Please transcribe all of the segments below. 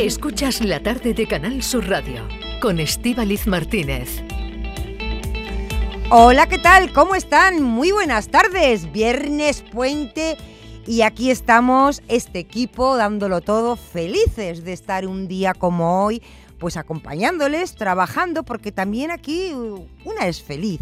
Escuchas la tarde de Canal Sur Radio con Estíbaliz Martínez. Hola, ¿qué tal? ¿Cómo están? Muy buenas tardes. Viernes puente y aquí estamos, este equipo, dándolo todo, felices de estar un día como hoy, pues acompañándoles, trabajando, porque también aquí una es feliz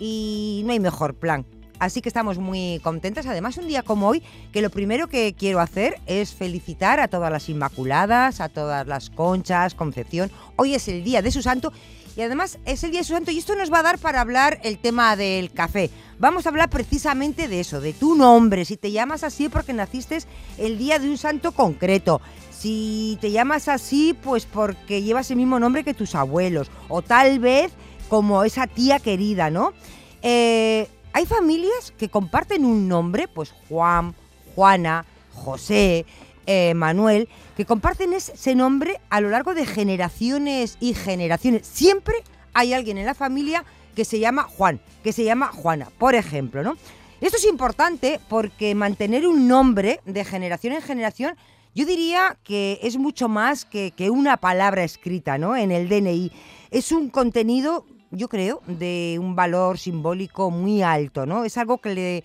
y no hay mejor plan Así que estamos muy contentas. Además, un día como hoy, que lo primero que quiero hacer es felicitar a todas las Inmaculadas, a todas las Conchas, Concepción. Hoy es el día de su santo y además es el día de su santo y esto nos va a dar para hablar el tema del café. Vamos a hablar precisamente de eso, de tu nombre, si te llamas así porque naciste el día de un santo concreto. Si te llamas así, pues porque llevas el mismo nombre que tus abuelos. O tal vez como esa tía querida, ¿no? Eh, hay familias que comparten un nombre, pues Juan, Juana, José, eh, Manuel, que comparten ese nombre a lo largo de generaciones y generaciones. Siempre hay alguien en la familia que se llama Juan, que se llama Juana, por ejemplo, ¿no? Esto es importante porque mantener un nombre de generación en generación, yo diría que es mucho más que, que una palabra escrita, ¿no? En el DNI. Es un contenido yo creo, de un valor simbólico muy alto, ¿no? Es algo que, le,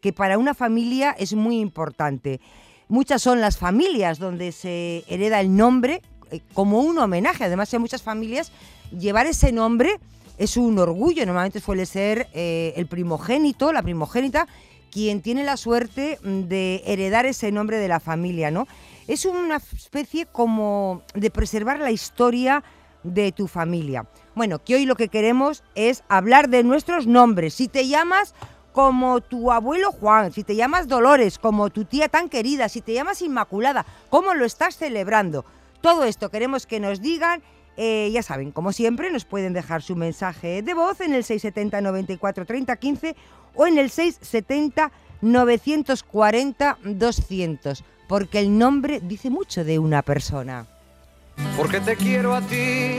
que para una familia es muy importante. Muchas son las familias donde se hereda el nombre eh, como un homenaje. Además, en muchas familias llevar ese nombre es un orgullo. Normalmente suele ser eh, el primogénito, la primogénita, quien tiene la suerte de heredar ese nombre de la familia, ¿no? Es una especie como de preservar la historia de tu familia. Bueno, que hoy lo que queremos es hablar de nuestros nombres. Si te llamas como tu abuelo Juan, si te llamas Dolores, como tu tía tan querida, si te llamas Inmaculada, ¿cómo lo estás celebrando? Todo esto queremos que nos digan. Eh, ya saben, como siempre, nos pueden dejar su mensaje de voz en el 670 94 30 15 o en el 670 940 200, porque el nombre dice mucho de una persona. Porque te quiero a ti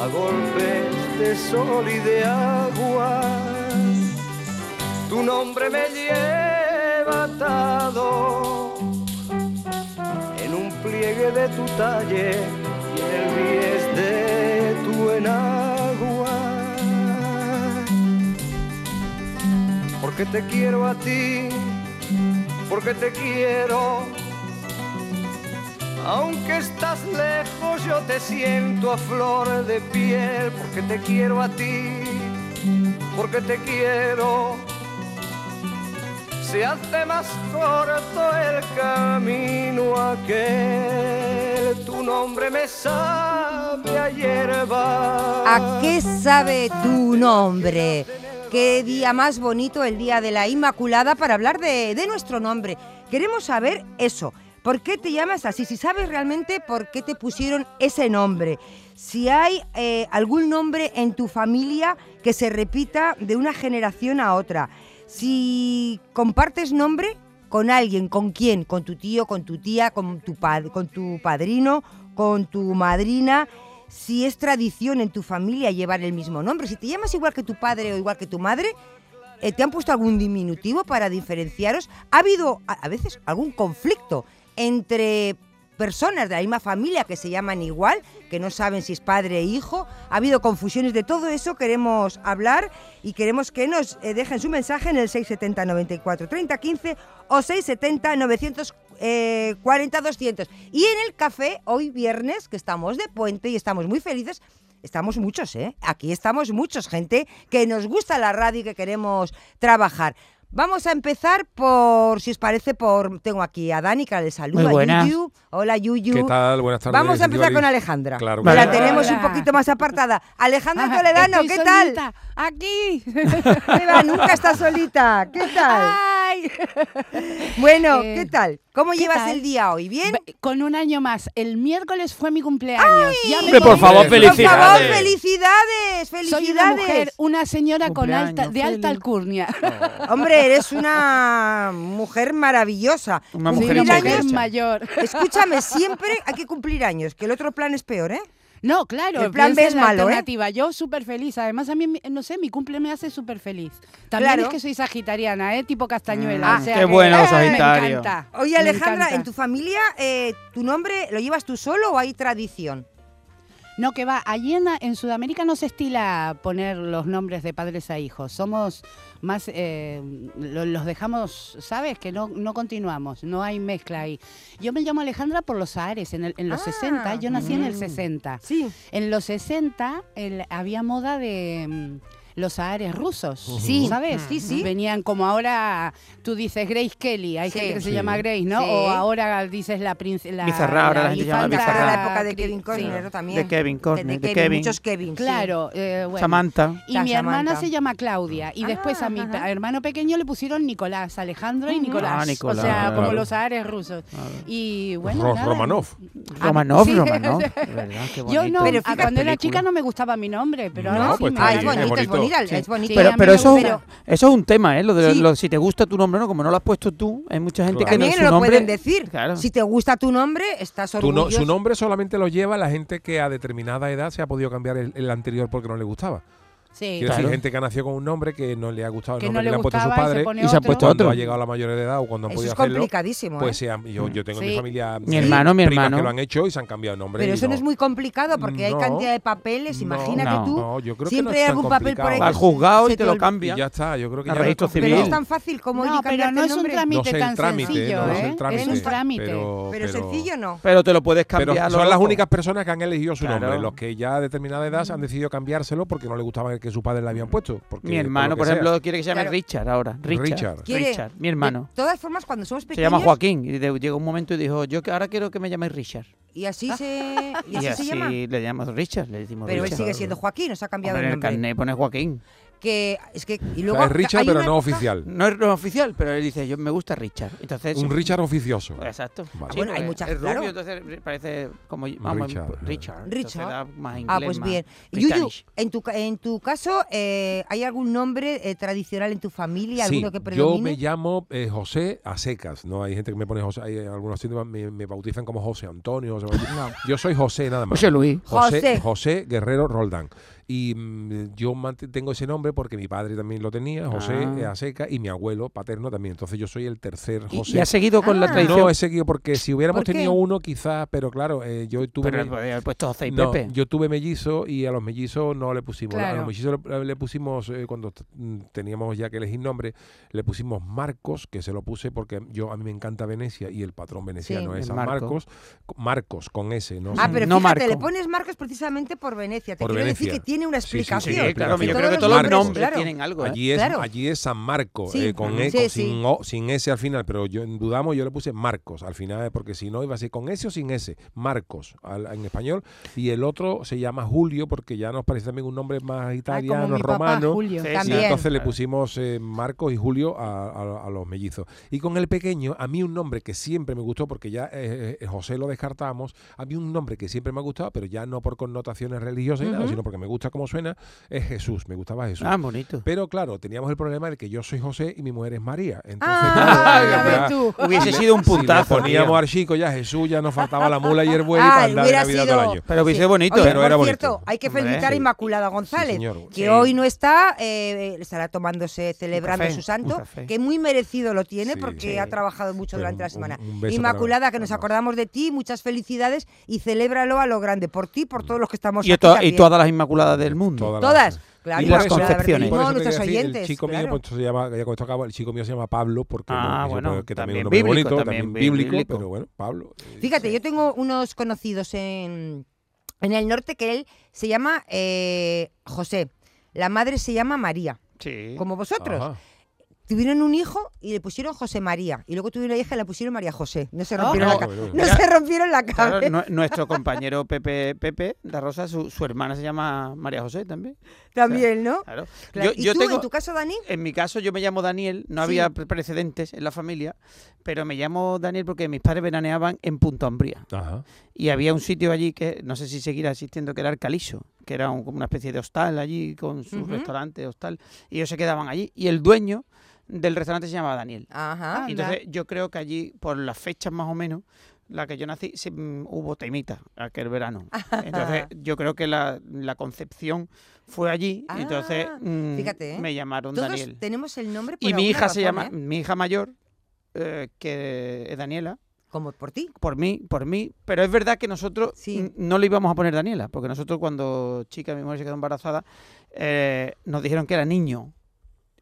a golpes de sol y de agua. Tu nombre me lleva atado en un pliegue de tu talle y en el bies de tu enagua. Porque te quiero a ti, porque te quiero aunque estás lejos, yo te siento a flor de piel, porque te quiero a ti, porque te quiero. Se hace más corto el camino aquel, tu nombre me sabe a hierba. ¿A qué sabe tu nombre? Qué día más bonito el día de la Inmaculada para hablar de, de nuestro nombre. Queremos saber eso ¿Por qué te llamas así? Si sabes realmente por qué te pusieron ese nombre. Si hay eh, algún nombre en tu familia que se repita de una generación a otra. Si compartes nombre con alguien, ¿con quién? Con tu tío, con tu tía, con tu, con tu padrino, con tu madrina. Si es tradición en tu familia llevar el mismo nombre. Si te llamas igual que tu padre o igual que tu madre, eh, ¿te han puesto algún diminutivo para diferenciaros? ¿Ha habido a veces algún conflicto entre personas de la misma familia que se llaman igual, que no saben si es padre e hijo. Ha habido confusiones de todo eso, queremos hablar y queremos que nos eh, dejen su mensaje en el 670 94 30 15 o 670 940 200. Y en el café, hoy viernes, que estamos de puente y estamos muy felices, estamos muchos, ¿eh? Aquí estamos muchos, gente que nos gusta la radio y que queremos trabajar. Vamos a empezar por, si os parece, por. Tengo aquí a Dani, que le saluda. Muy Yuyu. Hola, Yuyu. ¿Qué tal? Buenas tardes. Vamos a empezar con Alejandra. Claro. Que la tenemos un poquito más apartada. Alejandra Toledano, ¿qué tal? Aquí. Eva, nunca está solita. ¿Qué tal? Ay, ¡Ay! Bueno, Eh, ¿qué tal? ¿Cómo ¿qué llevas tal? el día hoy? ¿bien? Con un año más. El miércoles fue mi cumpleaños. Ya me Hombre, por favor, Por Por favor, felicidades. felicidades, Soy una felicidades. mujer, una señora con alta, de alta alcurnia. Hombre, eres una mujer maravillosa. Una mujer mujer mayor. escúchame, siempre hay que cumplir años, que el otro plan es peor, ¿eh? No, claro. El plan B es la malo, ¿eh? alternativa. Yo súper feliz. Además, a mí, no sé, mi cumple me hace súper feliz. También Claro. es que soy sagitariana, ¿eh? Tipo castañuela. Mm, o sea qué que, bueno, ¡eh! Sagitario. Me encanta. Oye, me Alejandra, encanta. ¿en tu familia eh, tu nombre lo llevas tú solo o hay tradición? No, que va. Allí en, en Sudamérica no se estila poner los nombres de padres a hijos. Somos más. eh, lo- los dejamos, ¿sabes? Que no, no continuamos. No hay mezcla ahí. Yo me llamo Alejandra por los Ares. En, el- en los Ah, 60. Yo nací en el mm. 60. Sí. En los 60 el- había moda de. Los Ares rusos, Sí, ¿sabes? sí, sí. Venían como ahora, tú dices Grace Kelly, hay Sí. gente que se Sí. llama Grace, ¿no? Sí. O ahora dices la princesa. Bizarra, ahora la gente llama Bizarra. De la época de Kevin. Costner ¿no? también. De Kevin Costner, de de Kevin. Muchos Kevin. sí. Claro, eh, bueno. Samantha. Y La mi hermana se llama Claudia. Y después a mi Ah, ajá. hermano pequeño le pusieron Nicolás, Alejandro y. Nicolás. Ah, Nicolás, o sea, como los ares rusos. Y bueno, Ro- nada. Romanov. Ah, Romanov, sí. Romanov. Yo no, ah, cuando era chica no me gustaba mi nombre, pero ahora sí pues me Ah, gusta. bonito, es bonito. Sí. es bonito. Sí, Pero, eso. Pero- eso es un tema, ¿eh? Lo de Sí. lo- si te gusta tu nombre, ¿no? Como no lo has puesto tú, hay mucha gente Claro. que no También su lo nombre. pueden decir. Claro. Si te gusta tu nombre, estás Tu no- orgulloso. su nombre solamente lo lleva la gente que a determinada edad se ha podido cambiar el, el anterior porque no le gustaba. Sí. Quiero Claro. decir, gente que ha nacido con un nombre que no le ha gustado el Que nombre no que le le han puesto sus y se padres. Y se han otro. puesto Cuando otro. ha llegado a la mayor edad o cuando han Eso podido es hacerlo, complicadísimo. pues ¿eh? se yo, yo tengo en mi familia Mi hermano, mi hermano. que lo han hecho y se han cambiado el nombre. Pero eso no no es muy complicado porque hay cantidad de papeles. Imagínate no. tú. No, yo creo que siempre no hay es algún papel por ahí. Al se- juzgado se y te lo cambia. ya está, yo creo que ya es Pero es tan fácil como ir y No, pero cambiarte no el es un nombre. trámite el tan sencillo, el. Es un trámite. Pero, sencillo no. Pero te lo puedes Pero cambiar. son las únicas personas que han elegido su nombre. Los que ya a determinada edad han decidido cambiárselo porque no le gustaba el que sus padres le habían puesto. Porque, Mi por hermano, que por, sea. ejemplo, quiere que se llame Claro. Richard ahora. Richard. Richard. Richard, mi hermano. De todas formas, cuando somos Se pequeños. llama Joaquín. Y de- llegó un momento y dijo, yo que ahora quiero que me llaméis Richard. Y así se, y así Y se llama. le llamamos Richard, le decimos Pero él Richard. sigue siendo Joaquín, nos ha cambiado Hombre, en el el nombre. carnet pone Joaquín. Que es que y O luego sea, es Richard, pero no época- oficial. No es no oficial, pero él dice, yo me gusta Richard. Entonces, Un Richard oficioso. Exacto. Vale. Bueno, hay porque muchas, es claro. rubio, entonces parece como vamos, Richard. Richard. Entonces Richard. más Ah, inglés, pues más bien. Yuyu, en tu, ca- en tu caso, eh, ¿hay algún nombre eh, tradicional en tu familia? Sí, ¿Alguno que yo me llamo eh, José a secas, ¿no? Hay gente que me pone José, hay algunos sitios me, me bautizan como José Antonio, José María. No. Yo soy José nada más. José Luis. José, José. José Guerrero Roldán. Y mm, yo tengo ese nombre porque mi padre también lo tenía, José Ah. Aseca, y mi abuelo paterno también. Entonces yo soy el tercer Y, José. y ha seguido con la tradición. no he seguido porque si hubiéramos tenido uno quizás, pero claro, eh, yo tuve... pero me- puesto José y no, Pepe. yo tuve mellizo y a los mellizos no le pusimos. A Claro. los mellizos le, le pusimos, eh, cuando mm, teníamos ya que elegir nombre, le pusimos Marcos, que se lo puse porque yo a mí me encanta Venecia y el patrón veneciano Sí. es Marco. Marcos. Marcos, con S, ¿no? Ah, pero No fíjate, Marco. le pones Marcos precisamente por Venecia. Te Por quiero decir Venecia. que tiene una sí, sí, explicación. Sí, claro, yo creo que todos los nombres, nombres claro. tienen algo. ¿eh? Allí es, Claro. allí es San Marco, Sí. eh, con. E, sí. sin, O- sin S al final, pero yo en dudamos, yo le puse Marcos al final, eh, porque si no iba a ser con S o sin S, Marcos al- en español, y el otro se llama Julio, porque ya nos parece también un nombre más Ah, italiano, romano. Julio. Sí, Y También. entonces le Claro. pusimos eh, Marcos y Julio a, a- a los mellizos. Y con el pequeño, a mí un nombre que siempre me gustó, porque ya José lo descartamos, a mí un nombre que siempre me ha gustado, pero ya no por connotaciones religiosas, ni nada, Ujú. sino porque me gusta cómo suena, es Jesús, me gustaba Jesús. Ah, bonito. Pero claro, teníamos el problema de que yo soy José y mi mujer es María. Entonces, Ah, claro, ya. Hubiese sido un si puntazo. poníamos tío. al chico ya Jesús, ya nos faltaba la mula y el buey Ah, para andar de hubiera Navidad sido- todo el año. Pero hubiese Sí. bonito, Oye. Pero era por bonito. cierto, hay que felicitar a. Inmaculada González, señor. que Sí. hoy no está, eh, estará tomándose, celebrando café, su santo, que muy merecido lo tiene Sí, porque sí. ha trabajado mucho Pero durante la semana. un Inmaculada, para- que nos acordamos de ti, muchas felicidades y celébralo a lo grande, por ti, por todos los que estamos Y, aquí y todas las inmaculadas del mundo. Todas las- Todas, claro, Y las concepciones. nuestros oyentes. El chico claro. mío, pues, se llama, ya esto el chico mío se llama Pablo, porque Ah, no, bueno, que también, también un nombre bíblico, bonito, también también bíblico, bíblico. pero bueno, Pablo. eh, Fíjate, yo tengo unos conocidos en, en el norte que él se llama eh, José. La madre se llama María, Sí. como vosotros. ajá. Tuvieron un hijo y le pusieron José María. Y luego tuvieron una hija y le pusieron María José. No se Oh. rompieron, No, la, no Mira, se rompieron la Claro, cabeza. nue- nuestro compañero Pepe Pepe da Rosa, su, su hermana se llama María José también. También, ¿no? Claro. Claro. Yo, ¿Y yo tú, tengo, en tu caso, Dani? en mi caso, yo me llamo Daniel, no Sí. había pre- precedentes en la familia, pero me llamo Daniel porque mis padres veraneaban en Punto Ambría. Ajá. Y había un sitio allí que no sé si seguirá existiendo, que era el Caliso, que era un- como una especie de hostal allí con su Ujú. restaurante, hostal. Y ellos se quedaban allí. Y el dueño del restaurante se llamaba Daniel. Ajá. Y entonces yo creo que allí, por las fechas más o menos, la que yo nací, sí, mm, hubo temita aquel verano. Entonces yo creo que la, la concepción fue allí. y entonces Ah, mm, fíjate, ¿eh? me llamaron Todos Daniel. tenemos el nombre por Y mi hija se llama, ¿eh? mi hija mayor, eh, que es Daniela, Como por ti. por mí, por mí. Pero es verdad que nosotros Sí. no le íbamos a poner Daniela, porque nosotros cuando chica, mi mujer se quedó embarazada, eh, nos dijeron que era niño.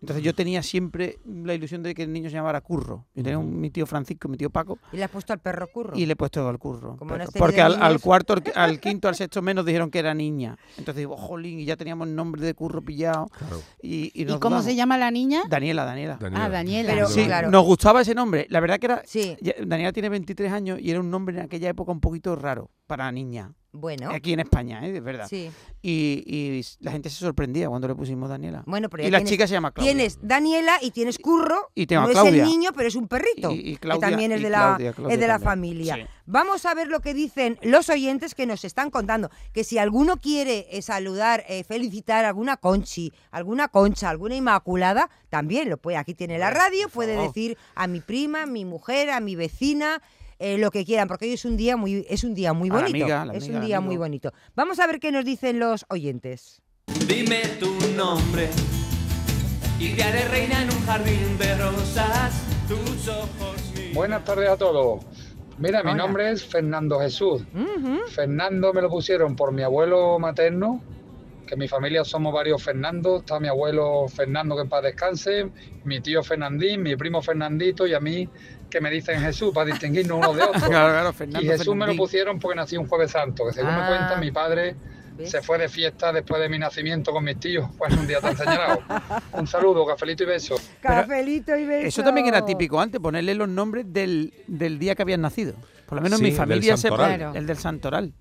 Entonces yo tenía siempre la ilusión de que el niño se llamara Curro. Yo tenía un- mi tío Francisco, mi tío Paco, Y le has puesto al perro curro. y le he puesto al curro. Como no porque al, cuarto, al, quinto, al sexto menos dijeron que era niña. Entonces digo, jolín, y ya teníamos el nombre de curro pillado. Claro. ¿Y, y, ¿Y nos cómo dudamos. se llama la niña? Daniela, Daniela. Ah, Daniela. Pero- Sí, claro. nos gustaba ese nombre. La verdad que era. Sí, Daniela tiene 23 años y era un nombre en aquella época un poquito raro para niña. Bueno. Aquí en España, ¿eh? es verdad. Sí. Y, y la gente se sorprendía cuando le pusimos Daniela. Bueno, pero ya y la tienes, chica se llama Claudia. tienes Daniela y tienes Curro. Y tengo no es Claudia. el niño, pero es un perrito. Y- y que Claudia- también es de la, Claudia, Claudia es de la familia. Sí. Vamos a ver lo que dicen los oyentes que nos están contando. Que si alguno quiere eh, saludar, eh, felicitar a alguna conchi, alguna concha, alguna inmaculada, también lo puede. Aquí tiene la radio, puede decir a mi prima, a mi mujer, a mi vecina. Eh, lo que quieran, porque hoy es un día muy, es un día muy bonito. amiga, es un día muy bonito. Vamos a ver qué nos dicen los oyentes. Dime tu nombre y te haré reina en un jardín de rosas. Tus ojos míos. Buenas tardes a todos. Mira, mi nombre es Fernando Jesús. Fernando me lo pusieron por mi abuelo materno, que en mi familia somos varios Fernando. Está mi abuelo Fernando, que en paz descanse, mi tío Fernandín, mi primo Fernandito y a mí, que me dicen Jesús, para distinguirnos unos de otros. Claro, claro, Fernando Y Jesús me lo pusieron porque nací un jueves santo, que según Ah. me cuentan, mi padre ¿Ves? se fue de fiesta después de mi nacimiento con mis tíos, pues un día tan señalado. Un saludo, cafelito y besos. Cafelito y beso. Eso también era típico antes, ponerle los nombres del, del día que habían nacido. Por lo menos Sí, mi familia se santoral. Claro. el del santoral.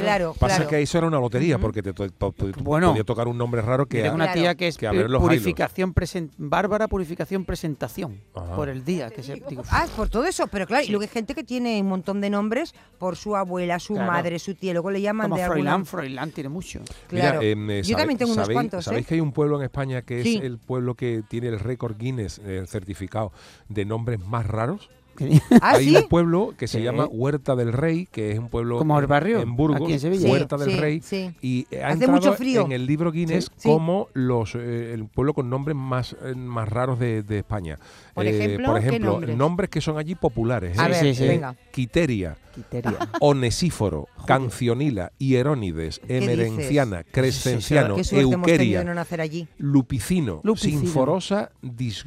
Claro, Pasa claro. que eso era una lotería, porque te, to- to- to- Bueno. podía tocar un nombre raro que... tengo una Claro. tía que es Que a ver los purificación presen- Bárbara Purificación Presentación Ajá. por el día que se digo, Ah, es por todo eso, pero claro, y luego hay gente que tiene un montón de nombres por su abuela, su Claro. madre, su tía, luego le llaman como de Froilán, alguna... Froilán tiene mucho. Claro. Mira, em, eh, Yo también tengo unos sabéis- cuantos, ¿Sabéis ¿eh? que hay un pueblo en España que es el pueblo que tiene el récord Guinness eh, certificado de nombres más raros? ¿Ah, hay sí? un pueblo que se llama Huerta del Rey, que es un pueblo Como el en- barrio, en Burgos, aquí en Sevilla. Sí, Huerta del sí, Rey, sí. y ha Hace entrado mucho frío. en el libro Guinness Sí. como los eh, el pueblo con nombres más eh, más raros de, de España. Por Eh, ejemplo, por ¿qué ejemplo, nombres? que son allí populares. A ver, sí, sí. venga. Quiteria, Quiteria. Onesíforo, Cancionila, Hierónides, Emerenciana, Crescenciano, Euqueria, de no nacer allí. Lupicino, Lupicino. Sinforosa,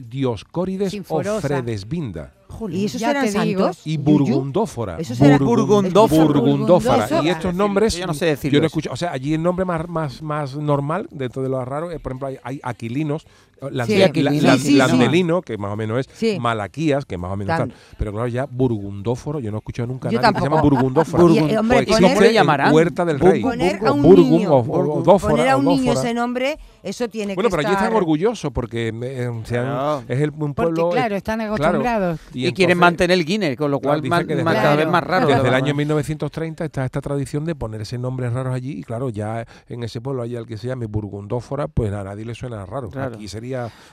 Dioscórides Sinforosa. o Fredesvinda. ¿Y esos Ya eran te digo. santos? Y burgundófora. Esos eran- Burgundófora. Burgundófora. Burgundófora. Y estos nombres, Yo no sé yo decirlos. no escucho. O sea, allí el nombre más, más, más normal, dentro de lo raro, es, por ejemplo, hay, hay aquilinos, eh, lande- Sí, la- aquilinos. la- Sí, sí, sí. landelino, que más o menos es, Sí. malaquías, que más o menos tal. Pero claro, ya burgundóforo, yo no he escuchado nunca a Yo nadie que se llama eh, hombre, Pues ¿Y poner- cómo le llamarán? Huerta del Rey. Poner a un niño- o- o- o dófora, Poner a o un niño dófora. ese nombre, eso tiene Bueno, que pero allí están orgullosos porque eh, es el, un Porque, pueblo. claro, están acostumbrados. Y, quieren entonces- mantener el Guinness, con lo cual desde cada vez más raro. Desde el año 1930 está esta tradición de ponerse nombres raros allí y claro, ya en ese pueblo allá el que se llame Burgundófora, pues a nadie le suena raro. Claro. Aquí sería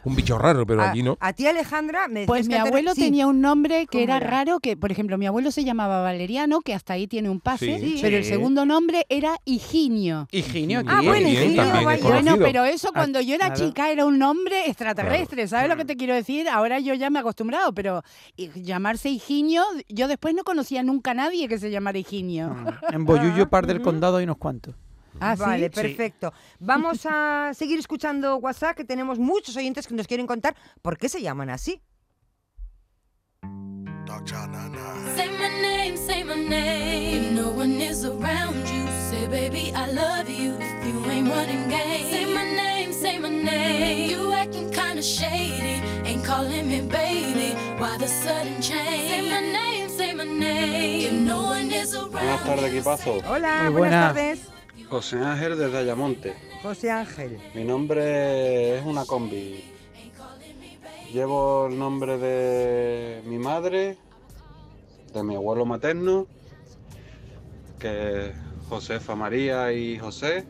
un bicho raro, pero a, allí no. a ti, Alejandra, me Pues mi abuelo sí. tenía un nombre que ¿Cómo era era? raro, que por ejemplo mi abuelo se llamaba Valeriano, que hasta ahí tiene un pase, Sí. pero el segundo nombre era Higinio. Higinio. Ah, bueno, Higinio. Bueno, pero eso Ah, cuando yo era claro. chica era un nombre extraterrestre, ¿sabes lo que te quiero decir? Ahora yo ya me he acostumbrado, pero y- llamarse Higinio, yo después no conocía nunca a nadie que se llamara Higinio. Mm. En Boyullo, par del condado, hay unos cuantos. Ah, ¿sí? Vale, Sí. perfecto. Vamos a seguir escuchando WhatsApp, que tenemos muchos oyentes que nos quieren contar por qué se llaman así. Say my name, say my name. If no one is around you, say, baby, I love you. If you ain't ain't running game. Say my name, say my name. You acting kinda shady, ain't calling me baby. Why the sudden change? Say my name, say my name. If no one is around. Buenas tardes, equipazo. Hola, Muy buenas buena. tardes. José Ángel desde Ayamonte. José Ángel. Mi nombre es una combi. Llevo el nombre de mi madre, de mi abuelo materno, que es Josefa María y José,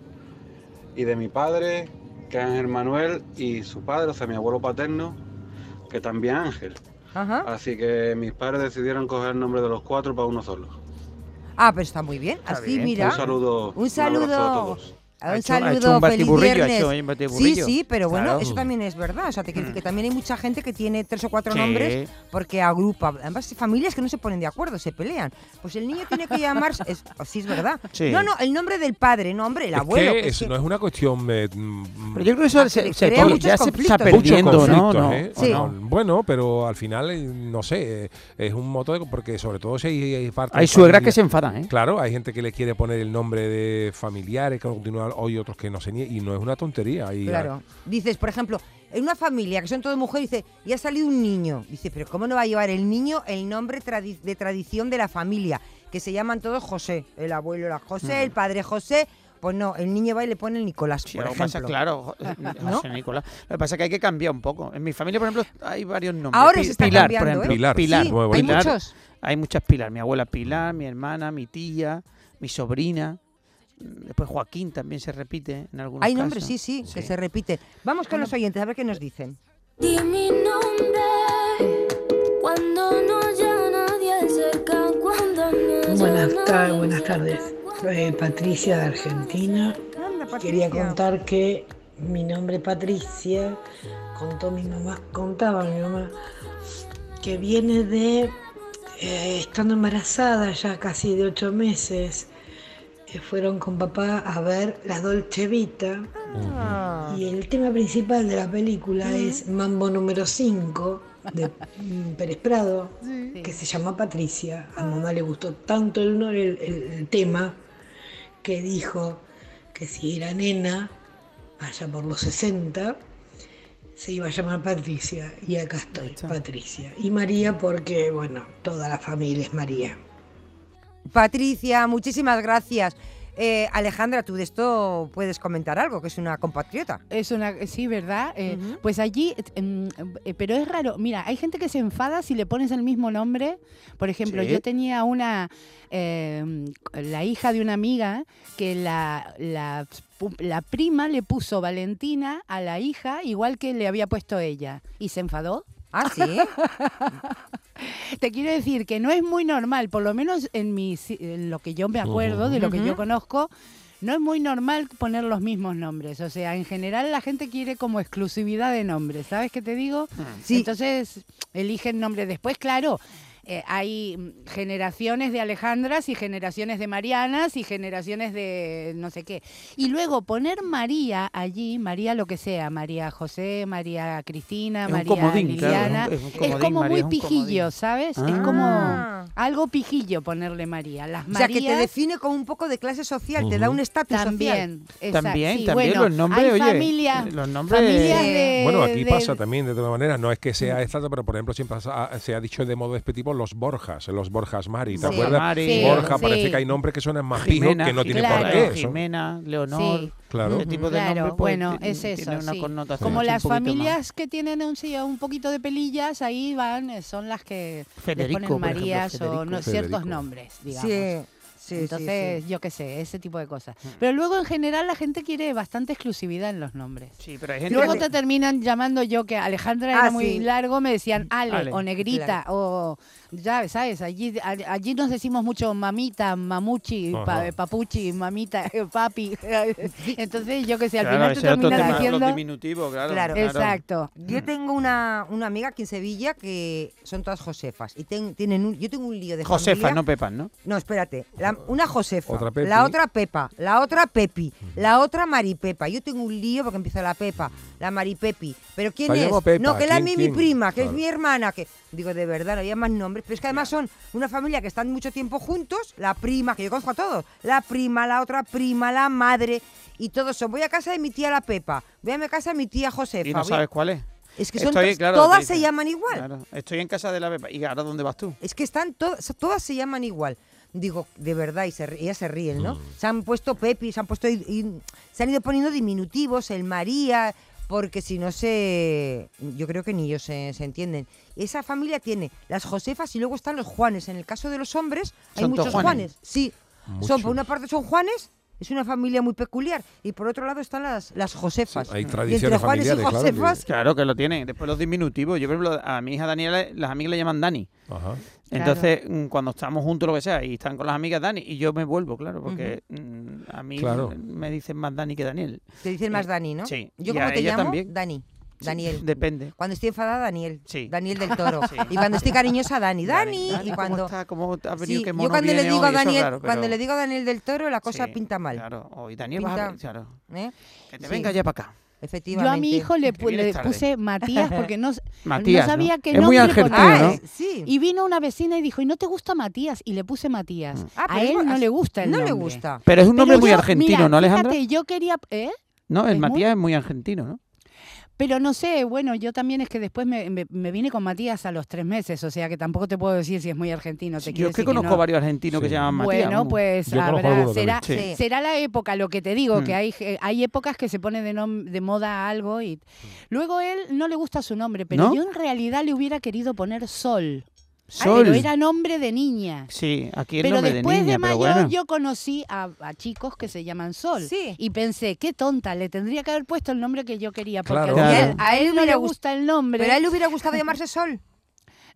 y de mi padre, que es Ángel Manuel, y su padre, o sea, mi abuelo paterno, que también Ángel. Ajá. Así que mis padres decidieron coger el nombre de los cuatro para uno solo. Ah, pero está muy bien. Así, bien. mira. Un saludo. Un saludo. a todos. Un Ha ha saludo, hecho un feliz viernes. hecho un Sí, sí, pero bueno, Claro. eso también es verdad. O sea, te quiero decir que también hay mucha gente que tiene tres o cuatro Sí. nombres porque agrupa. Además, familias que no se ponen de acuerdo, se pelean. Pues el niño tiene que llamarse. Es, oh, sí, es verdad. Sí. No, no, el nombre del padre, no, hombre, el Es abuelo. que eso no es una cuestión de... mm, Pero yo creo que eso Ah, se, se- todo- ya se está perdiendo, ¿no? ¿eh? ¿O Sí. no? Bueno, pero al final, eh, no sé, eh, es un moto de, porque sobre todo si hay, hay parte Hay suegras que se enfadan, ¿eh? Claro, hay gente que le quiere poner el nombre de familiares, que continúan hoy otros que no se niegan, y no es una tontería. Y, Claro. Dices, por ejemplo, en una familia que son todas mujeres, dice, y ha salido un niño. Dice, pero ¿cómo no va a llevar el niño el nombre tradi- de tradición de la familia? Que se llaman todos José. El abuelo era José, el padre José. Pues no, el niño va y le pone el Nicolás, Sí, por lo que pasa, ejemplo. claro, José Nicolás. Lo que pasa es que hay que cambiar un poco. En mi familia, por ejemplo, hay varios nombres. Ahora se está Pilar, cambiando, por ejemplo. ¿eh? Pilar, Pilar. Sí, muy hay. Pilar. muchos. Hay muchas Pilar. Mi abuela Pilar, mi hermana, mi tía, mi sobrina. Después Joaquín también se repite en algunos Hay casos. nombres, sí, sí, que se repiten. Vamos con los oyentes, a ver qué nos dicen. Di mi nombre cuando no haya nadie cerca, cuando no Buenas, tar- buenas tardes. Soy Patricia de Argentina. Anda, Quería contar que mi nombre Patricia, contó mi mamá, contaba mi mamá, que viene de eh, estando embarazada ya casi de ocho meses. Fueron con papá a ver la Dolce Vita Ah. y el tema principal de la película es Mambo número 5 de Pérez Prado, que se llama Patricia. A mamá le gustó tanto el- el- el tema que dijo que si era nena, allá por los 60, se iba a llamar Patricia. Y acá estoy, Patricia. Y María porque, bueno, toda la familia es María. Patricia, muchísimas gracias. Eh, Alejandra, tú de esto puedes comentar algo, que es una compatriota. Es una, sí, ¿verdad? Eh. Pues allí, em, eh, pero es raro. Mira, hay gente que se enfada si le pones el mismo nombre. Por ejemplo, Sí. yo tenía una, em, la hija de una amiga que la, la, la prima le puso Valentina a la hija igual que le había puesto ella y se enfadó. Ah, sí. Te quiero decir que no es muy normal, por lo menos en, mi, en lo que yo me acuerdo, de lo que yo conozco, no es muy normal poner los mismos nombres. O sea, en general la gente quiere como exclusividad de nombres, ¿sabes qué te digo? Sí. Entonces eligen nombre. Después, claro, eh, hay mm, generaciones de Alejandras y generaciones de Marianas y generaciones de no sé qué. Y luego poner María allí, María lo que sea, María José, María Cristina, Es María comodín, claro, Liliana. es un es comodín, como María, muy pijillo, comodín. ¿sabes? Es Ah. como algo pijillo ponerle María. Las O sea, que te Marías define como un poco de clase social, te da un estatus social. también. También, sí, también bueno, los nombres, hay oye, familias, los nombres- familias de, Bueno, aquí de- pasa también de todas maneras, no es que sea esta, pero por ejemplo siempre ha- se ha dicho de modo despectivo los Borjas, los Borjas Mari, ¿te Sí. acuerdas? Mari, Borja, sí. parece que hay nombres que suenan más pijos que no tienen Claro. por qué. Jimena, Leonor. Claro. Ese tipo de Claro, nombre, pues, bueno, es tiene eso, una sí. connotación Como las más. familias que tienen un, sí, un poquito de pelillas, ahí van, eh, son las que Federico, les por ponen ejemplo, Marías o no, ciertos nombres, digamos. Sí, sí, Entonces, sí. yo qué sé, ese tipo de cosas. Pero luego, en general, la gente quiere bastante exclusividad en los nombres. Sí, pero hay gente Luego que- te terminan llamando yo, que Alejandra Ah, era muy sí. largo, me decían Ale, Ale, o Negrita, o ya sabes, allí, allí nos decimos mucho mamita, mamuchi, pa- Ajá. papuchi, mamita, papi. Entonces, yo qué sé, al Claro, final te ese es otro terminan tema, diciendo... los diminutivos, claro. Claro. Exacto. Yo tengo una, una amiga aquí en Sevilla que son todas Josefas. Y ten- tienen un, yo tengo un lío de Josefa, familia. no Pepas, ¿no? No, espérate. La- una Josefa, Otra la otra Pepa, la otra Pepi, la otra Maripepa. Yo tengo un lío porque empieza la Pepa, la Maripepi. ¿Pero quién La es? Pepa, No, que la ¿quién, mi, prima, que Claro. es mi hermana. que Digo, de verdad, no había más nombres. Pero es que además son una familia que están mucho tiempo juntos. La prima, que yo conozco a todos. La prima, la otra prima, la madre. Y todos son. Voy a casa de mi tía la Pepa. Voy a mi casa de mi tía Josefa. Y no a- sabes cuál es. Es que son Estoy- to- claro, todas se llaman igual. claro, estoy en casa de la Pepa. ¿Y ahora dónde vas tú? Es que están todas, todas se llaman igual. Digo, de verdad, y se, ellas se ríen, ¿no? Se han puesto Pepi, se han puesto, se han ido poniendo diminutivos, el María, porque si no se, yo creo que ni ellos se, se entienden. Esa familia tiene las Josefas y luego están los Juanes. En el caso de los hombres hay ¿Son todos muchos Juanes? Juanes. Sí, son por una parte son Juanes. Es una familia muy peculiar. Y por otro lado están las, las Josefas. Sí, hay y entre tradiciones Juanes y familiares, claro, que- Josefas, Claro que lo tienen. Después los diminutivos. Yo, por ejemplo, a mi hija Daniela, las amigas le llaman Dani. Ajá. Entonces, mm, cuando estamos juntos, lo que sea, y están con las amigas Dani, y yo me vuelvo, claro, porque mm, a mí Claro. me dicen más Dani que Daniel. te dicen más Eh, Dani, ¿no? sí. Yo Y como a te ella llamo, también. Dani. Daniel. Depende. Cuando estoy enfadada, Daniel. Sí. Daniel del Toro. Sí. Y cuando estoy cariñosa, Dani. Dani. Dani, y ¿cómo cuando. está? ¿Cómo ha venido? Sí, ¿Qué yo mono cuando le digo a hoy? Daniel, raro, cuando le digo a Daniel del Toro, la cosa Sí, pinta mal. Claro, hoy Daniel vas a Pinta- ver, claro. ¿eh? Que te Sí. venga ya para acá. Yo Efectivamente. a mi hijo le, Que le puse Matías porque no, Matías, no sabía ¿no? qué Es muy argentino. ¿no? Ah, sí. Y vino una vecina y dijo, ¿y no te gusta Matías? Y le puse Matías. Ah, a él no le gusta el No le nombre. gusta. Pero es un nombre Pero muy yo- argentino, mira, ¿no, Alejandra? Fíjate, yo quería... ¿eh? No, el es muy- Matías es muy argentino, ¿no? Pero no sé, bueno, yo también es que después me, me- me vine con Matías a los tres meses, o sea que tampoco te puedo decir si es muy argentino. Te Yo quiero es que conozco no. varios argentinos que se llaman Matías. Bueno, ¿no? pues habrá, será. Sí. será la época, lo que te digo, Mm. que hay, eh, hay épocas que se pone de, nom- de moda algo y luego él no le gusta su nombre, pero ¿No? yo en realidad le hubiera querido poner Sol, Sol. pero era nombre de niña. Sí, aquí el Pero nombre después de de, niña, pero mayor bueno. yo conocí a, a chicos que se llaman Sol. Sí. Y pensé, qué tonta, le tendría que haber puesto el nombre que yo quería. Porque Claro. a, él, a él no le gusta el nombre. Pero a él le hubiera gustado llamarse Sol.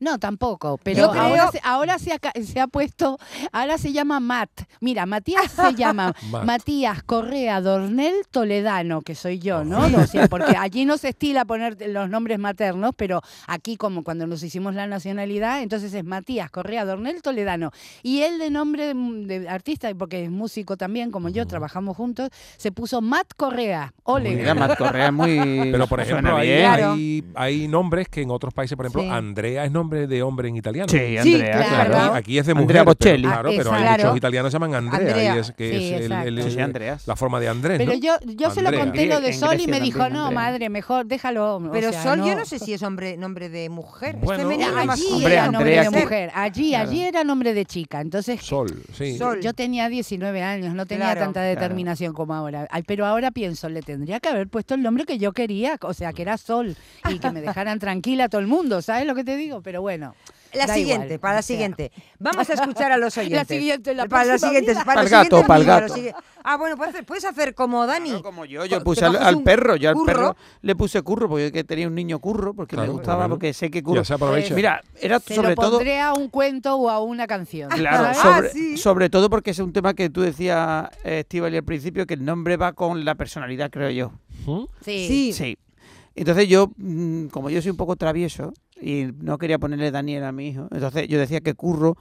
No, tampoco. Pero creo- ahora, se, ahora se, ha, ca- se ha puesto, ahora se llama Matt. Mira, Matías se llama Matt. Matías Correa Dornel Toledano, que soy yo, ¿no? O sea, porque allí no se estila poner los nombres maternos, pero aquí como cuando nos hicimos la nacionalidad, entonces es Matías Correa Dornel Toledano. Y él de nombre de, artista, porque es músico también, como yo, trabajamos juntos, se puso Matt Correa. Ole. Mira, Matt Correa es muy. Pero por ejemplo, hay, hay, hay nombres que en otros países, por ejemplo, Sí. Andrea es nombre de hombre en italiano. Sí, Sí, Andrea, claro. claro. Aquí, aquí es de mujer, Andrea pero- Bocelli. claro, Ah, pero hay muchos italianos que se llaman Andrea, Andrea. y es que Sí, es el- el- Sí, sí, el- Andreas. la forma de Andrés, Pero ¿no? yo, yo se lo conté lo de Sol y me dijo, no, Andrea. madre, mejor déjalo. o Pero sea, Sol, yo no sé si es hombre, nombre de mujer. Bueno, llama más allí Hombre, era nombre Andrea, de mujer, allí, Claro. allí era nombre de chica. Entonces, Sol, sí. Sol. yo tenía 19 años, no tenía Claro. tanta Claro. determinación como ahora. Ay, pero ahora pienso, le tendría que haber puesto el nombre que yo quería, o sea, que era Sol, y que me dejaran tranquila a todo el mundo, ¿sabes lo que te digo? Pero bueno. La da siguiente, igual, para la sea. siguiente. Vamos a escuchar a los oyentes. La siguiente, la para la próxima siguiente, vida. para los gato, siguientes pa'l vídeos, gato. Ah, bueno, puedes hacer, puedes hacer como Dani. Claro, como yo, yo puse al, perro, yo al curro. perro le puse curro porque que tenía un niño curro porque Claro, me gustaba claro. porque sé que curro. Ya se aprovecha. Mira, era Se sobre lo todo pondré a un cuento o a una canción. Claro, Ah, sobre, sí. sobre todo porque es un tema que tú decías, eh, Estíbaliz, al principio, que el nombre va con la personalidad, creo yo. ¿Mm? Sí. Sí. Sí. Entonces yo, mm, como yo soy un poco travieso y no quería ponerle Daniel a mi hijo, entonces yo decía que Curro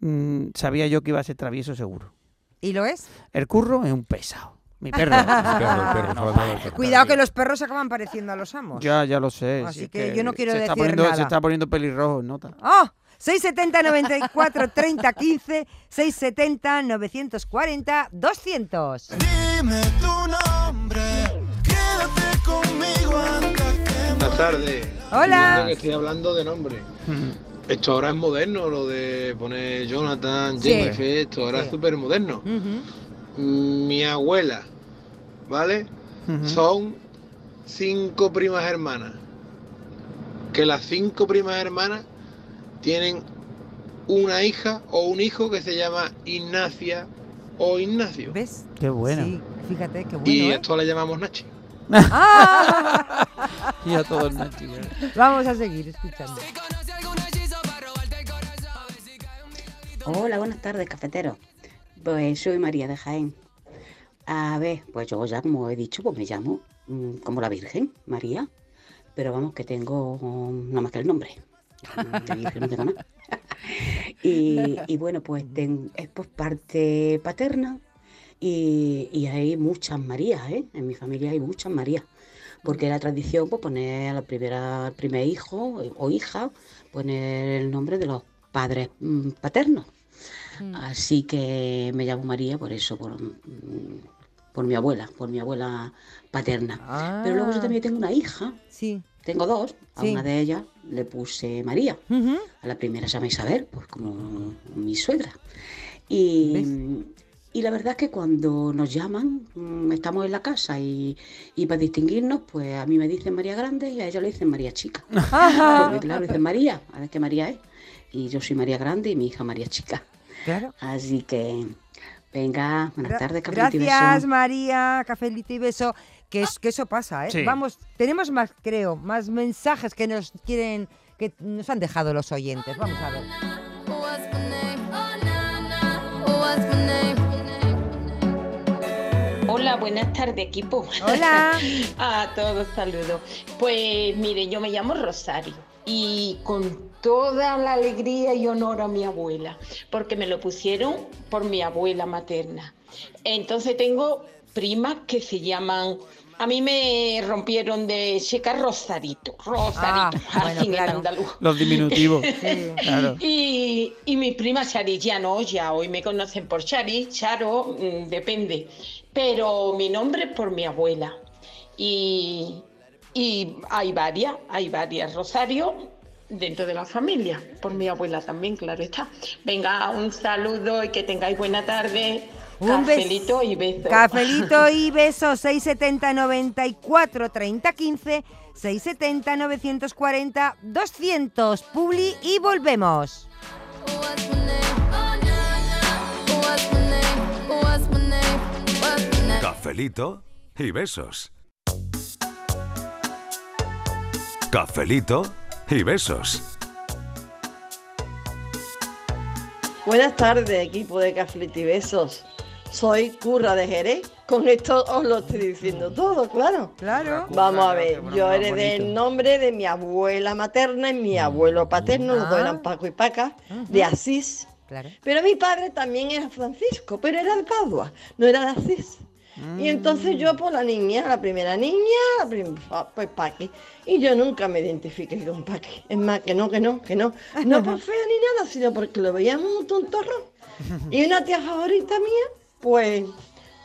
mm, sabía yo que iba a ser travieso seguro. ¿Y lo es? El Curro es un pesado. Mi perro. El perro, el perro. Cuidado que los perros se acaban pareciendo a los amos. ya, ya lo sé. Así si es que yo no quiero se está decir poniendo, nada. Se está poniendo pelirrojo, nota. ¡Oh! 670 94 30 15 670 940 200. Dime tu nombre, Buenas tardes. Hola. Que estoy hablando de nombre. Esto ahora es moderno, lo de poner Jonathan, Sí. Jennifer, esto ahora Sí. es súper moderno. Ujú. Mi abuela, ¿vale? Son cinco primas hermanas. Que las cinco primas hermanas tienen una hija o un hijo que se llama Ignacia o Ignacio. ¿Ves? Qué bueno. Sí, fíjate, qué bueno. y ¿eh? esto le llamamos Nachi. ¡Ah! Y a todos Nachi, ya. Vamos a seguir escuchando. Hola, buenas tardes, cafetero. Pues soy María de Jaén. A ver, pues yo ya como he dicho, pues me llamo mm, como la Virgen, María. Pero vamos, que tengo mm, nada más que el nombre. De Virgen no tengo nada. Y, y bueno, pues ten- es por parte paterna y, y hay muchas Marías, ¿eh? En mi familia hay muchas Marías. Porque la tradición, pues poner a la primera, al primer hijo o hija, poner el nombre de los padres mm, paternos. Así que me llamo María por eso, por, mm, por mi abuela, por mi abuela paterna. Pero luego yo Ah. también tengo una hija. Sí. Tengo dos. A Sí. una de ellas le puse María. A la primera se llama Isabel, pues como mi suegra. Y, y la verdad es que cuando nos llaman, mm, estamos en la casa y, y para distinguirnos, pues a mí me dicen María Grande y a ella le dicen María Chica. Porque claro, dicen María, a ver qué María es. Y yo soy María Grande y mi hija María Chica. Claro. Así que, venga, buenas Gra- tardes, cafelito y beso. Gracias, María, cafelito y beso. Que, es, que eso pasa, ¿eh? Sí. Vamos, tenemos más, creo, más mensajes que nos quieren, que nos han dejado los oyentes. Vamos a ver. Hola, buenas tardes, equipo. Hola. A todos saludos. Pues mire, yo me llamo Rosario y con toda la alegría y honor a mi abuela, porque me lo pusieron por mi abuela materna. Entonces tengo primas que se llaman, a mí me rompieron de checa Rosarito, Rosarito, Ah, bueno, así claro. andaluz. Los diminutivos. Claro. Y, y mi prima Charis, ya no, ya hoy me conocen por Charis, Charo, mm, depende. Pero mi nombre es por mi abuela. Y, y hay varias, hay varias Rosario dentro de la familia, por mi abuela también, claro está. Venga, un saludo y que tengáis buena tarde. Un bes- Cafelito y besos. Cafelito y besos 670 94 30 15 670 940 200 Publi y volvemos. Cafelito y besos. Cafelito y besos. Buenas tardes, equipo de Cafelito y Besos. Soy Curra de Jerez. Con esto os lo estoy diciendo todo, claro. Claro. Vamos a ver, yo heredé el nombre de mi abuela materna y mi abuelo paterno, los dos Ah. eran Paco y Paca, de Asís. Claro. Pero mi padre también era Francisco, pero era de Padua, no era de Asís. Y entonces yo, por la niña, la primera niña, la prim- ah, pues Paqui. Y yo nunca me identifiqué con Paqui. Es más, que no, que no, que no. No por fea ni nada, sino porque lo veíamos un tontorro. Y una tía favorita mía, pues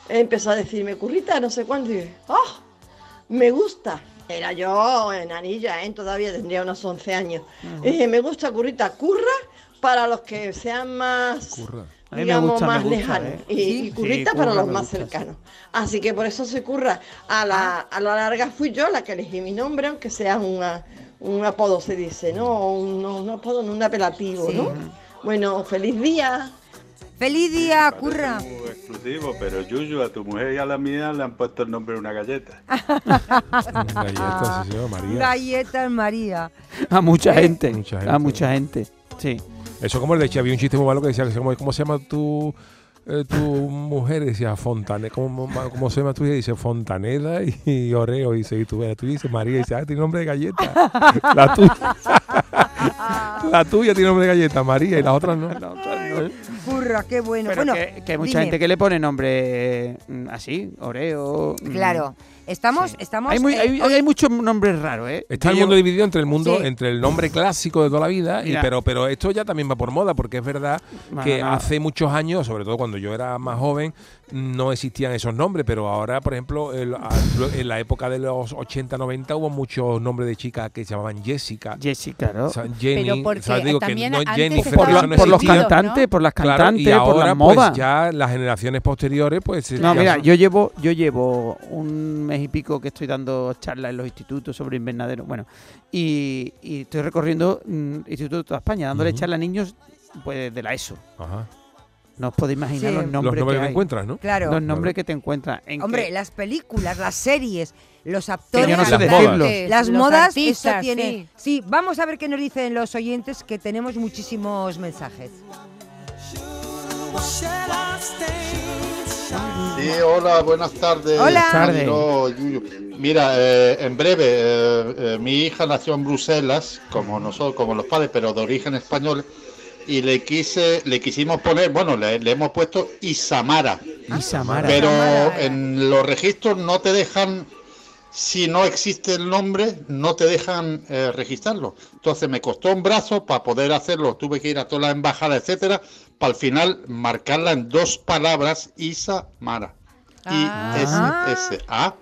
empezó a decirme, currita, no sé cuándo. Y yo, ¡ah! me gusta. Era yo enanilla, ¿eh? todavía tendría unos 11 años. Y dije, me gusta currita, curra para los que sean más, A mí me digamos, me más gusta, lejanos. ¿eh? Y, Sí, y currita sí, para curra los me más gusta, sí. cercanos. Así que por eso soy curra. A la, a la larga fui yo la que elegí mi nombre, aunque sea una, un apodo, se dice, ¿no? Un, no, un apodo, no un apelativo, Sí. ¿no? Bueno, feliz día. Feliz día, curra. Muy exclusivo, pero Yuyu, a tu mujer y a la mía le han puesto el nombre de una galleta. Galleta, sí, señor, María. Galletas María. A mucha Eh, gente. Mucha A gente. mucha gente. Sí. Eso como el de había un chiste muy malo que decía, ¿cómo, cómo se llama tu, eh, tu mujer? Y decía Fontane, ¿cómo, cómo se llama tu hija? Y dice Fontaneda y, y Oreo. Y dice, y tú, tú dices María. Y dice, ah, tiene nombre de galleta. La tuya. la tuya tiene nombre de galleta, María, y las otras no. Curra, qué bueno. Pero bueno, que, que hay mucha dime. gente que le pone nombre mm, así, Oreo. mm. Claro. Estamos, estamos. Hay, muy- eh, hay, hay muchos nombres raros, ¿eh? Está el mundo dividido entre el mundo, Sí. entre el nombre clásico de toda la vida, y, pero, pero esto ya también va por moda, porque es verdad No, que no, no. hace muchos años, sobre todo cuando yo era más joven, no existían esos nombres, pero ahora, por ejemplo, el- en la época de los 80, 90 hubo muchos nombres de chicas que se llamaban Jessica. Jessica, ¿no? Jenny, Pero porque o sea, digo que también no Jennifer, por, eso la- no por los cantantes, por las Claro, cantantes, y ahora, por la pues, moda. ya las generaciones posteriores, pues... No, ya mira, son- yo llevo, yo llevo un mes y pico que estoy dando charlas en los institutos sobre invernadero. Bueno, y, y estoy recorriendo mm, institutos de toda España, dándole charlas a niños pues de la ESO. Ajá. No os podéis imaginar Sí. los Los nombres, que hay. encuentras, ¿no? Claro. Los nombres que te encuentras. En Hombre, que- las películas, las series, los actores, no sé Las modas. las Los modas, artistas, eso tiene. sí. Sí. vamos a ver qué nos dicen los oyentes, que tenemos muchísimos mensajes. Sí, hola, buenas tardes. Hola. Tardes. Marilo, Yuyu. Mira, eh, en breve, eh, eh, mi hija nació en Bruselas, como nosotros, como los padres, pero de origen español. Y le quise, le quisimos poner, bueno, le, le hemos puesto Isamara. Isamara. Pero en los registros no te dejan, si no existe el nombre, no te dejan eh, registrarlo. Entonces me costó un brazo para poder hacerlo. Tuve que ir a todas las embajadas, etcétera, para al final marcarla en dos palabras, Isamara. Ah. I-S-S-A,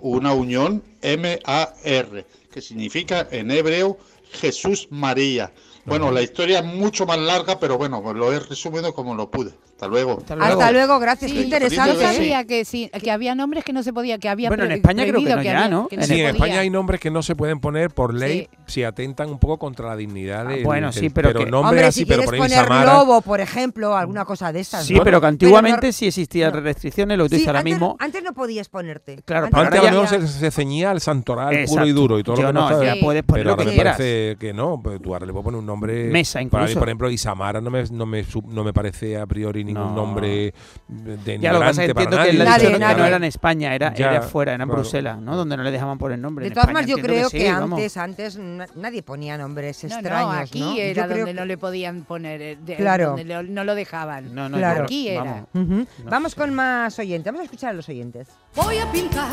una unión M-A-R, que significa en hebreo Jesús María. Bueno, la historia es mucho más larga, pero bueno, lo he resumido como lo pude. Hasta luego. Hasta luego, gracias. Qué Sí, interesante. Yo sabía que sí, que había nombres que no se podía, que había Bueno, en España creo que no ya, había- ¿no? que En se Sí, en podía. España hay nombres que no se pueden poner por ley si atentan un poco contra la dignidad de. bueno, sí, pero que- nombres Hombre, así, si pero quieres por poner Isamara. lobo, por ejemplo, alguna cosa de esas. Sí, ¿no? pero que antiguamente no- sí existían restricciones, lo que tú Sí, dices ahora antes, mismo. antes no podías ponerte. Claro, Antes Antes a lo mejor se, ceñía al santoral puro y duro y todo lo que no, ya puedes poner pero lo ahora que me quieras. parece que no, pues tú ahora le puedes poner un nombre. Mesa, incluso. por ejemplo, Isamara no me, no me, sub- no me parece a priori ningún No. nombre de Ya lo que pasa es que entiendo que Nadie, dicho que no nadie. era en España, era, Ya, era fuera, era en claro. Bruselas, ¿no? Donde no le dejaban poner nombre. De todas maneras, yo creo sí, que, vamos. antes, antes na- nadie ponía nombres No, no, extraños, aquí ¿no? era Yo donde que- no le podían poner, eh, de- Claro. donde no lo dejaban. No, no, Claro. Aquí era. vamos. Ujú. Vamos con más oyentes. Vamos a escuchar a los oyentes. Voy a pintar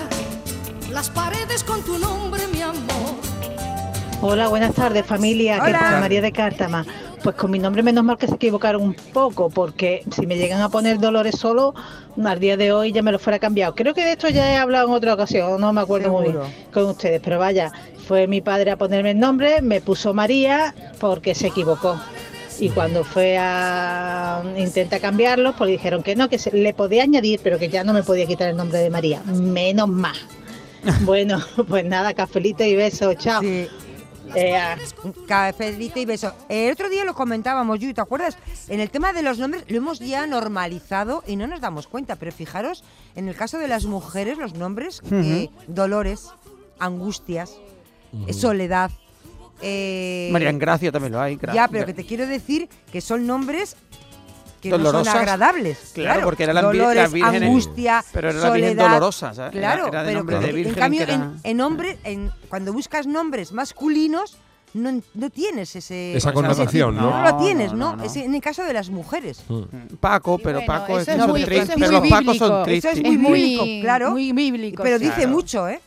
las paredes con tu nombre, mi amor. Hola, buenas tardes familia, ¿qué Hola. tal? María de Cártama. Pues con mi nombre menos mal que se equivocaron un poco, porque si me llegan a poner Dolores solo, al día de hoy ya me lo fuera cambiado. Creo que de esto ya he hablado en otra ocasión, no me acuerdo muy bien con ustedes, pero vaya, fue mi padre a ponerme el nombre, me puso María porque se equivocó. Y cuando fue a intentar cambiarlo, pues le dijeron que no, que se- le podía añadir, pero que ya no me podía quitar el nombre de María. Menos más. bueno, pues nada, cafelito y besos, chao. Sí. Ea. Cafelito y beso. El otro día lo comentábamos, Yu, ¿te acuerdas? En el tema de los nombres lo hemos ya normalizado y no nos damos cuenta, pero fijaros, en el caso de las mujeres, los nombres, eh, dolores, angustias, eh, soledad. eh, María Gracia también lo hay. Gra- ya, pero que te quiero decir que son nombres que Dolorosas. no son agradables. Claro, porque eran las vir- Dolores, vírgenes- angustia, pero era la Virgen soledad. dolorosa, ¿sabes? Era- Claro, era de pero en cambio, era- en, en hombre, en, cuando buscas nombres masculinos, no, no tienes ese, Esa connotación. ¿no? No lo tienes, No, ¿no? no, no. Es en el caso de las mujeres. Paco, pero bueno, Paco es, muy- es pero muy los Pacos son tristes. Eso es muy muy- bíblico, claro. muy bíblico, Pero dice mucho, ¿eh?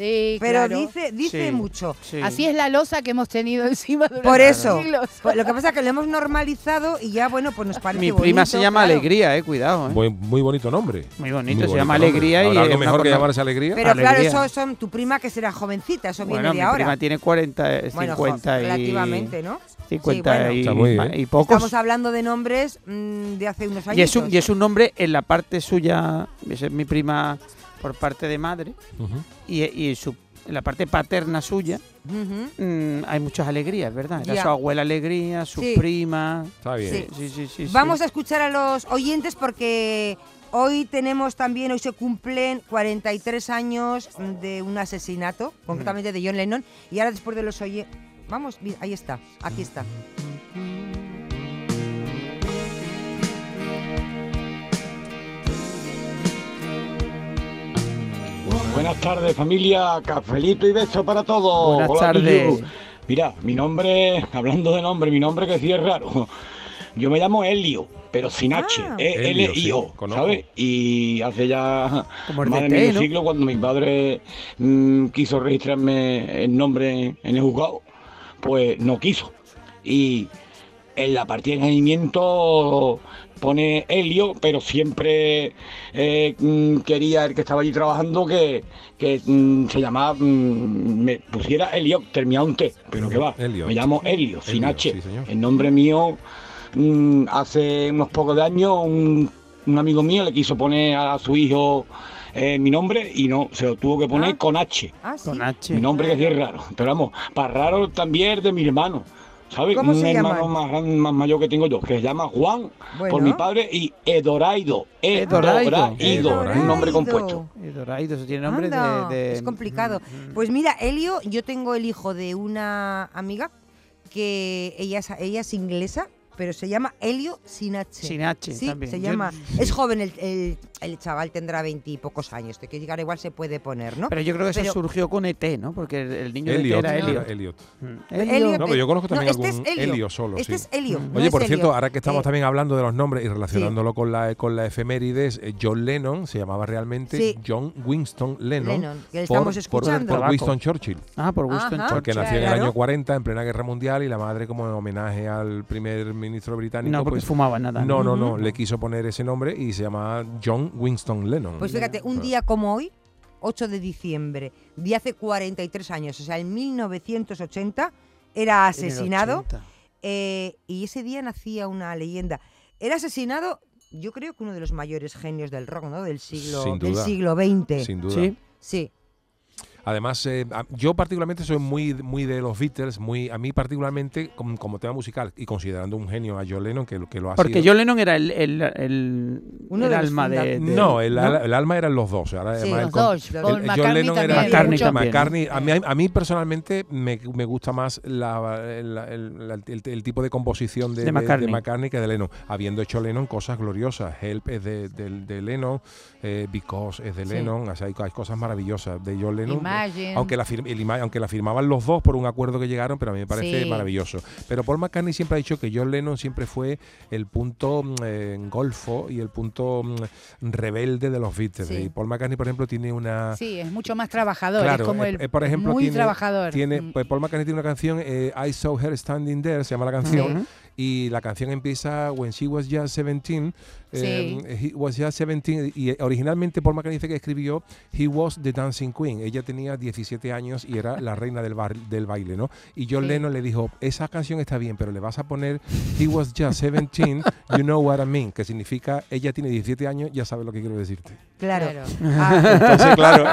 Sí, Pero claro. dice, dice Sí. mucho. Sí. Así es la losa que hemos tenido encima durante Por eso. siglos. Pues lo que pasa es que lo hemos normalizado y ya, bueno, pues nos parece Mi prima bonito, se llama claro. Alegría, eh, cuidado. eh. Muy, muy bonito nombre. Muy bonito, Muy se llama nombre. Alegría y ¿Habrá algo es una mejor que llamarse Alegría? Pero claro, Alegría. eso son tu prima que será jovencita, eso Bueno, viene mi de ahora. prima tiene 40, eh, Bueno, jo- 50 y... relativamente, ¿no? 50 Sí, bueno. y, Está muy bien. y pocos. Estamos hablando de nombres mm, de hace unos años. Y es, un, y es un nombre en la parte suya, es mi prima por parte de madre, y, y su, en la parte paterna suya mm, hay muchas alegrías, ¿verdad? Era Ya. su abuela alegría, su Sí. prima. Está bien. Sí. Sí, sí, sí. sí. Vamos a escuchar a los oyentes porque hoy tenemos también, hoy se cumplen 43 años de un asesinato, concretamente de John Lennon, y ahora después de los oyentes... Vamos, mira, ahí está, aquí está. Buenas tardes familia, cafelito y beso para todos. Buenas Hola, tardes. Mira, mi nombre, hablando de nombre, mi nombre que sí es raro. Yo me llamo Elio, pero sin H, Ah. E L I O, sí. ¿sabes? Y hace ya Como más de medio ¿no? siglo cuando mi padre mm, quiso registrarme el nombre en el juzgado, pues no quiso. Y en la partida de nacimiento pone Helio, pero siempre eh, mm, quería el que estaba allí trabajando que, que mm, se llamaba, mm, me pusiera Helio, terminado un T, pero que va, me llamo Helio, sin H. sí, el nombre mío, mm, hace unos pocos de años, un, un amigo mío le quiso poner a su hijo eh, mi nombre y no, se lo tuvo que poner Ah. con H. Ah, sí. Con H. Mi nombre que sí es raro. Pero vamos, para raro también es de mi hermano. ¿Sabes? ¿Cómo Un se hermano más, más mayor que tengo yo, que se llama Juan Bueno. por mi padre y Edoraido. Edoraido. Edoraido. Un nombre Edoraido. compuesto. Eh, Doraido, eso tiene nombre de, Anda, de- Es complicado. Mm, mm. Pues mira, Elio, yo tengo el hijo de una amiga que ella es, ella es inglesa, pero se llama Helio sin H. Sin H Sí, también. se Yo- llama. Es joven, el, el- el chaval tendrá veintipocos años. Te quiero llegar, igual se puede poner, ¿no? Pero yo creo que eso Pero- surgió con ET, ¿no? Porque el, el niño de ET Elliot, era Elliot. era Elliot. Elliot, No, pero yo conozco no, también este algún es Helio. Helio solo. Este sí. es Helio, no Oye, es por cierto, ahora que estamos Eh, también hablando de los nombres y relacionándolo con la con la efemérides, eh, John Lennon se llamaba realmente Sí. John Winston Lennon. Lennon, que por- estamos por- escuchando. Por, Winston Churchill. Ah, por Winston Ajá, Porque Churchill. nació en el año 40, en plena guerra mundial, y la madre, como en homenaje al primer ministro británico. No, porque pues, fumaba nada. No, no, no. Ujú. Le quiso poner ese nombre y se llama John Winston Lennon. Pues fíjate, un día como hoy, 8 de diciembre de hace 43 años, o sea, en 1980, era asesinado. 80. eh, y ese día nacía una leyenda. Era asesinado, yo creo que uno de los mayores genios del rock, ¿no? Del siglo, Sin del siglo XX. Sin duda. Sí. Sí. Además, eh, yo particularmente soy muy, muy de los Beatles, muy a mí particularmente como, como tema musical y considerando un genio a John Lennon que, lo- que lo ha Porque sido. John Lennon era el, el, el, Uno el de los alma de, de- No, el, al- el alma eran los dos. Ahora, Sí, los dos. McCartney John Lennon era. McCartney también. McCartney. A mí, a mí personalmente me, me gusta más la- el, el- el- el tipo de composición de, De McCartney. McCartney que de Lennon. Habiendo hecho Lennon cosas gloriosas. Help es de, de- de Lennon, eh, Because es de Sí. Lennon. O sea, hay, hay cosas maravillosas de John Lennon. Imagine. Aunque la, fir- el ima- aunque la firmaban los dos por un acuerdo que llegaron, pero a mí me parece Sí. maravilloso. Pero Paul McCartney siempre ha dicho que John Lennon siempre fue el punto mm, eh, golfo y el punto mm, rebelde de los Beatles. Sí. Y Paul McCartney, por ejemplo, tiene una... Sí, es mucho más trabajador. Claro, es como eh, el eh, por ejemplo, muy tiene, trabajador. tiene- Mm. pues Paul McCartney tiene una canción, eh, I Saw Her Standing There, se llama la canción. Y la canción empieza When She Was Just 17, eh, He Was Just 17, y eh, originalmente Paul McCartney dice que escribió He Was the Dancing Queen, ella tenía 17 años y era la reina del, bar- del baile, ¿no? Y John Sí. Lennon le dijo, esa canción está bien, pero le vas a poner He Was Just 17, You Know What I Mean, que significa ella tiene 17 años, ya sabes lo que quiero decirte. Claro. Claro. Ah, Entonces, claro,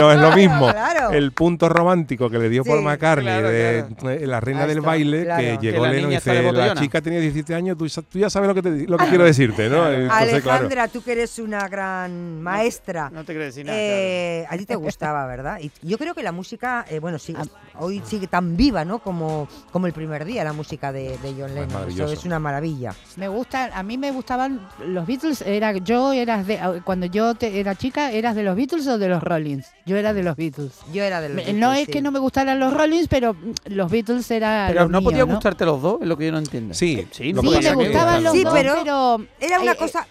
no- es lo mismo Claro. el punto romántico que le dio Sí, Paul McCartney claro, de eh, la reina Ahí del está, baile, claro. que Que llegó la Lennon y dice, la botellona". Chica tenía 17 años, tú, ya sabes lo que, te- lo que quiero decirte, ¿no? Entonces, claro. Alejandra, tú que eres una gran maestra. No te decir nada. Eh, a ti te gustaba, ¿verdad? Y yo creo que la música, eh, bueno, sí, hoy sigue tan viva, ¿no? Como, como el primer día, la música de, de John Lennon. Eso es una maravilla. Me gusta, a mí me gustaban los Beatles. Era yo eras de cuando yo te- era chica, eras de los Beatles o de los Rollins. Yo era de los Beatles. Yo era de los Beatles, no es sí. que no me gustaran los Rollins, pero mm, los Beatles era Pero no mío, podía ¿no? gustarte los dos, es lo que yo no entiendo. Sí, sí, lo no que Sí, pasa me es que- gustaban los Sí, dos, pero pero, Era una eh, cosa...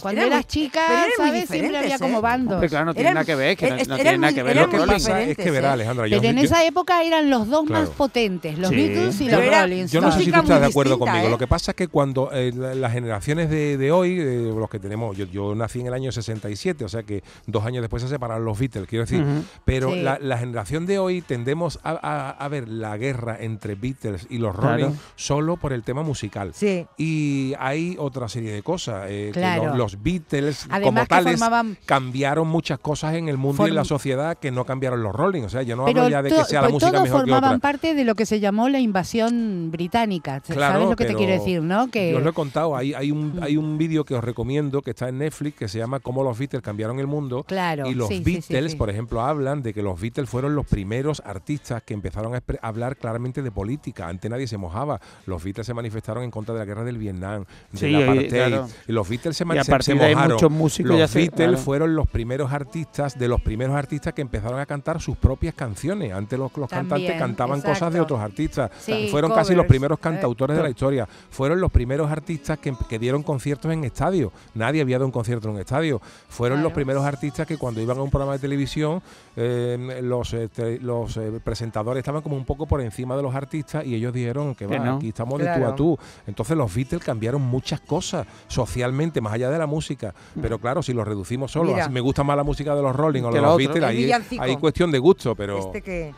cuando era eras muy- chica, pero ¿sabes? Siempre había como ¿eh? bandos. Hombre, claro, no tiene Eran- nada que ver, que no, es- no eran tiene nada muy- que ver eran Lo que pasa es que diferentes, verá, ¿eh? Alejandra, yo, Pero en esa época eran los dos Claro. más potentes, los Sí. Beatles y Pero los era- Rollins. Yo no sé si tú estás de acuerdo distinta, conmigo. ¿eh? Lo que pasa es que cuando eh, la- las generaciones de, de hoy, eh, los que tenemos, yo, yo nací en el año 67, o sea que dos años después se separaron los Beatles, quiero decir. Pero Sí. la, la generación de hoy tendemos a, a- a ver la guerra entre Beatles y los Claro. Rolling solo por el tema musical. Sí. Y hay otra serie de cosas. eh, que Claro. los, Beatles, como Además que tales, formaban- cambiaron muchas cosas en el mundo y en la sociedad que no cambiaron los Rolling. O sea, yo no Pero hablo ya de que sea la pues música todos mejor que formaban otra. parte de lo que se llamó la invasión británica. Claro, ¿Sabes lo que te quiero decir, no? Que Yo os lo he contado, hay, hay, un, hay un vídeo que os recomiendo que está en Netflix que se llama Cómo los Beatles cambiaron el mundo. Claro, y los sí, sí, sí, Beatles, sí. por ejemplo, hablan de que los Beatles fueron los primeros artistas que empezaron a hablar claramente de política. Antes nadie se mojaba. Los Beatles se manifestaron en contra de la guerra del Vietnam, de Sí, la y- apartheid. claro. Y los Beatles se, Y man- a partir se de ahí muchos músicos los ya se- Beatles claro. fueron los primeros artistas, de los primeros artistas que empezaron a cantar sus propias canciones. Antes los, los cantantes cantaban cosas de otros artistas. Sí, fueron casi los primeros Eh, cantautores de la historia. Fueron los primeros artistas que, que dieron conciertos en estadios. Nadie había dado un concierto en un estadio. Fueron los primeros artistas que cuando iban a un programa de televisión, eh, los, eh, te- los eh, presentadores estaban como un poco por encima de los artistas y ellos dijeron que, Que va, no. aquí estamos de tú a tú. Entonces los Beatles cambiaron muchas cosas socialmente, más allá de la música. Pero claro, si lo reducimos solo, Mira. a- me gusta más la música de los Rolling o de lo los. Beatles, ahí, hay cuestión de gusto, pero Este que...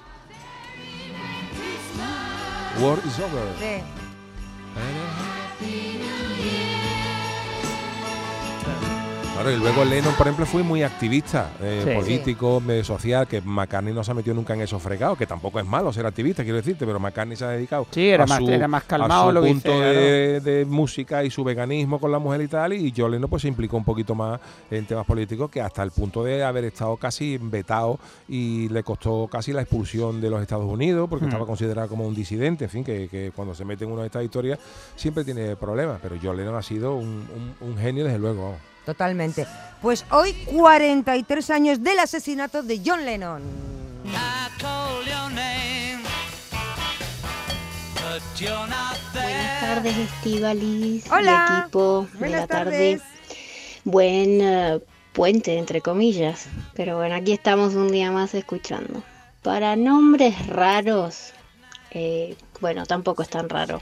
War is over. Sí. Claro, y luego Lennon, por ejemplo, fue muy activista, eh, Sí. político, medio social, que McCartney no se ha metido nunca en esos fregados, que tampoco es malo ser activista, quiero decirte, pero McCartney se ha dedicado Sí, era a más- su, era más a calmado, su lo que punto de, de música y su veganismo con la mujer y tal, y John Lennon pues se implicó un poquito más en temas políticos, que hasta el punto de haber estado casi vetado y le costó casi la expulsión de los Estados Unidos, porque Hmm. estaba considerado como un disidente, en fin, que, que cuando se mete en una de estas historias siempre tiene problemas, pero John Lennon ha sido un, un- un genio desde luego. Totalmente. Pues hoy 43 años del asesinato de John Lennon. Buenas tardes, Estivalis Hola. y equipo Buenas la tarde. tardes. Buen eh, puente, entre comillas. Pero bueno, aquí estamos un día más escuchando. Para nombres raros, eh, bueno, tampoco es tan raro.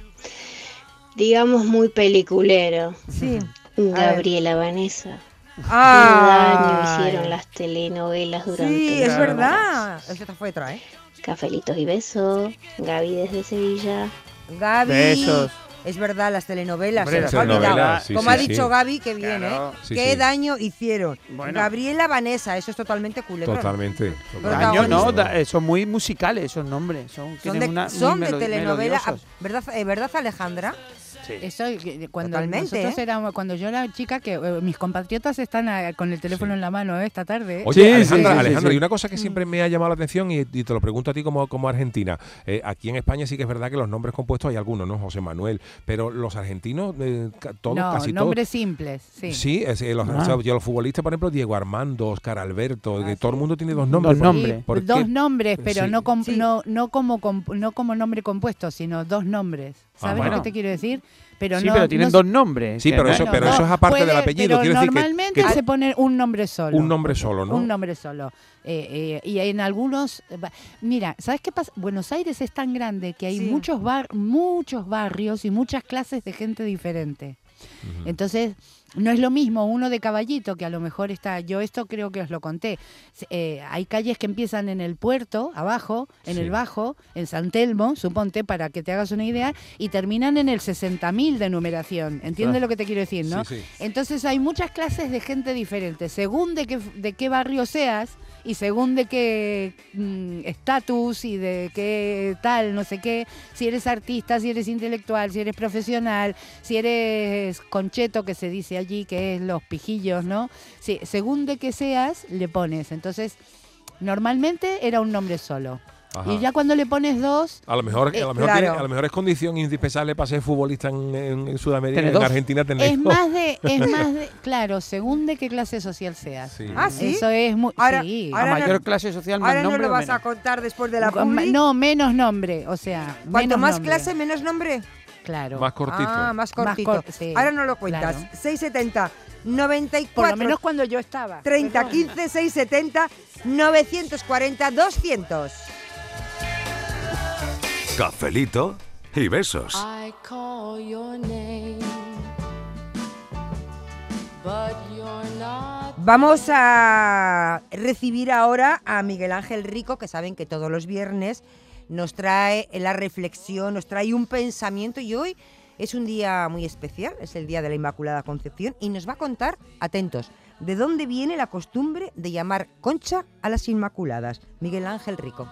Digamos muy peliculero. Sí. Gabriela Vanessa. Qué daño hicieron las telenovelas durante Sí, es verdad. Esta fue otra, ¿eh? Cafelitos y besos. Gaby desde Sevilla. Gaby. Besos. Es verdad, las telenovelas. Hombre, se las ha olvidado. telenovelas, sí, Como sí, ha dicho sí. Gaby, que bien, Claro. ¿eh? Sí, Qué sí. daño hicieron. Bueno. Gabriela Vanessa, eso es totalmente culebrón. Totalmente. Daño no, da- eh, son muy musicales esos nombres. Son, Son de, una, son de telenovela. ¿verdad, eh, ¿verdad Alejandra? Eso, cuando Totalmente, nosotros ¿eh? éramos, cuando yo era chica, que eh, mis compatriotas están ah, con el teléfono en la mano eh, esta tarde. ¿eh? Oye, Alejandra, Alejandra, y una cosa que siempre me ha llamado la atención y, y te lo pregunto a ti como, como argentina. Eh, aquí en España sí que es verdad que los nombres compuestos hay algunos, ¿no? José Manuel, pero los argentinos, eh, ca- todos, no, casi todos. nombres simples, sí. Sí, es, eh, los, Ah. o sea, yo los futbolistas, por ejemplo, Diego Armando, Oscar Alberto, que todo el mundo tiene dos nombres. Dos ¿Por- nombres. por qué? Dos nombres, pero Sí. no, com- no, no, como, comp- no como nombre compuesto, sino dos nombres. Ah, ¿Sabes bueno. lo que te quiero decir? Pero Sí, no, pero tienen no- dos nombres. Sí, pero eso, Bueno, pero no, eso es aparte puede- del apellido. Pero quiero decir que- normalmente que, se pone un nombre solo. un nombre solo, ¿no? Un nombre solo. Eh, eh, y en algunos. eh, Mira, ¿sabes qué pasa? Buenos Aires es tan grande que hay Sí. muchos, bar, muchos barrios y muchas clases de gente diferente. Entonces, no es lo mismo uno de caballito que a lo mejor está. Yo esto creo que os lo conté. Eh, hay calles que empiezan en el puerto, abajo, en Sí. el bajo, en San Telmo, suponte, para que te hagas una idea, y terminan en el 60.000 de numeración. ¿Entiendes Ah. lo que te quiero decir, no? Sí, sí. Entonces hay muchas clases de gente diferente, según de qué, de qué barrio seas y según de qué mm, estatus y de qué tal, no sé qué, si eres artista, si eres intelectual, si eres profesional, si eres concheto, que se dice allí, que es los pijillos, ¿no? Sí, según de qué seas, le pones. Entonces, normalmente era un nombre solo. Ajá. Y ya cuando le pones dos... A lo mejor, eh, a lo mejor, claro. tiene- a lo mejor es condición indispensable para ser futbolista en, en- en Sudamérica, Tener en dos. Argentina tener Es dos. más de, es más de, claro, según de qué clase social seas. Sí. Ah, sí. Eso es muy, Ahora- sí. ahora A no- mayor clase social, más Ahora no nombre lo o vas menos. a contar después de la. No, menos nombre, o sea, Cuanto menos más nombre. clase, menos nombre. Claro. Más cortito. Ah, más cortito. cor- sí, Ahora no lo cuentas. claro. 670 94 Por lo menos cuando yo estaba. 30 15 670 940 200. Cafelito y besos. I call your name, but you're not. Vamos a recibir ahora a Miguel Ángel Rico, que saben que todos los viernes nos trae la reflexión, nos trae un pensamiento y hoy es un día muy especial, es el día de la Inmaculada Concepción y nos va a contar, atentos, de dónde viene la costumbre de llamar concha a las Inmaculadas. Miguel Ángel Rico.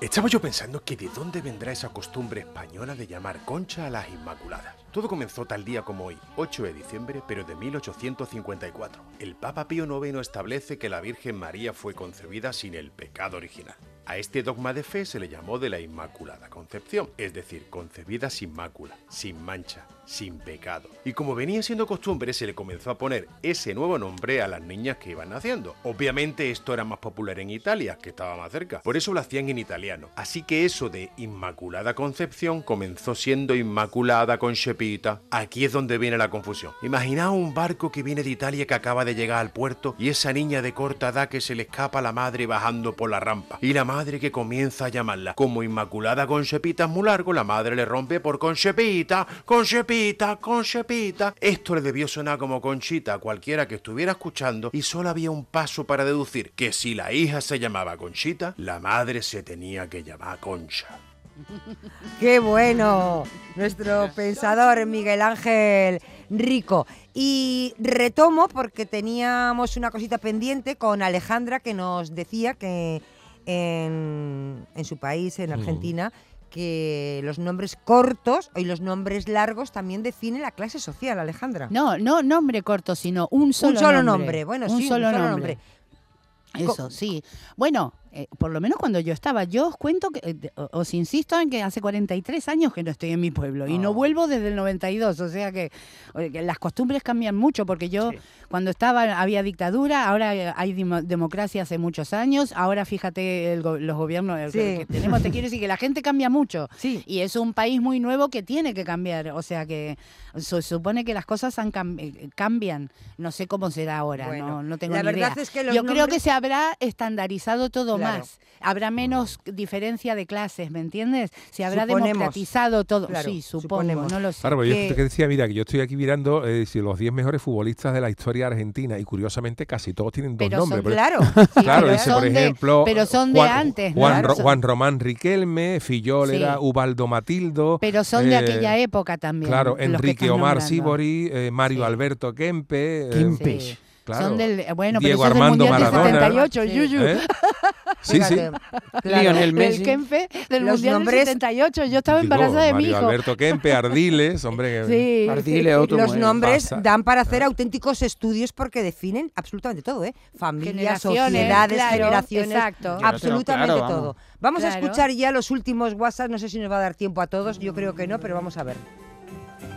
Estaba yo pensando que de dónde vendrá esa costumbre española de llamar concha a las Inmaculadas. Todo comenzó tal día como hoy, 8 de diciembre, pero de 1854. El Papa Pío IX establece que la Virgen María fue concebida sin el pecado original. A este dogma de fe se le llamó de la Inmaculada Concepción, es decir, concebida sin mácula, sin mancha, sin pecado. Y como venía siendo costumbre, se le comenzó a poner ese nuevo nombre a las niñas que iban naciendo. Obviamente esto era más popular en Italia, que estaba más cerca. Por eso lo hacían en italiano. Así que eso de Inmaculada Concepción comenzó siendo Inmaculada Concepita. Aquí es donde viene la confusión. Imaginaos un barco que viene de Italia que acaba de llegar al puerto y esa niña de corta edad que se le escapa a la madre bajando por la rampa. Y la madre que comienza a llamarla como Inmaculada Concepita es muy largo, la madre le rompe por Concepita, Concepita, Concepita. Esto le debió sonar como Conchita a cualquiera que estuviera escuchando y solo había un paso para deducir que si la hija se llamaba Conchita, la madre se tenía que llamar Concha. Qué bueno. Nuestro pensador Miguel Ángel Rico. Y retomo porque teníamos una cosita pendiente con Alejandra que nos decía que en, en su país, en Mm. Argentina, que los nombres cortos y los nombres largos también definen la clase social, Alejandra. No, no nombre corto, sino un solo, solo nombre. Bueno, un sí, solo un solo nombre. nombre. Eso, sí. Bueno, eh, por lo menos cuando yo estaba, yo os cuento, que, eh, os insisto en que hace 43 años que no estoy en mi pueblo y no vuelvo desde el 92, o sea que, las costumbres cambian mucho porque yo cuando estaba había dictadura, ahora eh, hay demo- democracia hace muchos años, ahora fíjate el go- los gobiernos Sí. que, que tenemos, te quiero decir que la gente cambia mucho y es un país muy nuevo que tiene que cambiar, o sea que se supone que las cosas han cam- cambian, no sé cómo será ahora, Bueno, no, no tengo la ni verdad idea. es que los Yo creo que se habrá estandarizado todo Claro. más. Habrá menos diferencia de clases, ¿me entiendes? Se habrá Suponemos. democratizado todo. Claro, sí, supongo, suponemos. no lo sé. Claro, pero yo te decía, mira, que yo estoy aquí mirando eh, si los 10 mejores futbolistas de la historia argentina y curiosamente casi todos tienen dos Pero son- nombres. Claro, sí, claro, pero dice, por son de- ejemplo, pero son de antes, ¿no? Juan, Claro, Ro- son- Juan Román Riquelme, Fillol Sí. era Ubaldo Matildo. Pero son de eh, aquella época también. Claro, Enrique Omar. Sibori, eh, Mario Alberto Kempe. eh, Kempe. Sí. claro, Son del, bueno, pero Diego del Armando Mundial Maradona. del 78, Yuyu. ¿Eh? Sí, sí. Claro. Lionel El Messi. Kempe del Los Mundial nombres- del 78. Yo estaba Digo, embarazada de mi Mario hijo. Alberto Kempe, Ardiles, hombre. que- Sí. Ardiles, otro Los nombres pasa. dan para hacer auténticos estudios porque definen absolutamente todo, ¿eh? Familias, sociedades, claro, generaciones, exacto. absolutamente Claro, vamos. todo. Vamos a Claro. escuchar ya los últimos WhatsApp, no sé si nos va a dar tiempo a todos, yo creo que no, pero vamos a ver.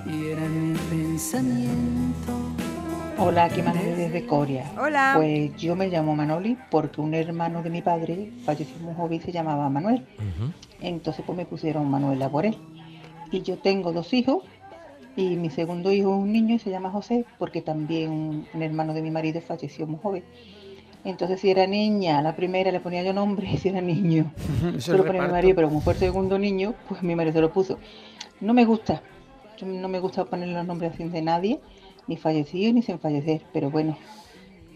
Y era mi pensamiento. Hola, aquí Manoli desde Coria. Hola. Pues yo me llamo Manoli porque un hermano de mi padre falleció muy joven y se llamaba Manuel. Entonces pues me pusieron Manuela por él. Y yo tengo dos hijos y mi segundo hijo es un niño y se llama José porque también un, un hermano de mi marido falleció muy joven. Entonces si era niña, la primera le ponía yo nombre y si era niño. Se lo ponía mi marido, pero como fue el segundo niño, pues mi marido se lo puso. No me gusta, no me gusta poner los nombres así de nadie, ni fallecido ni sin fallecer, pero bueno,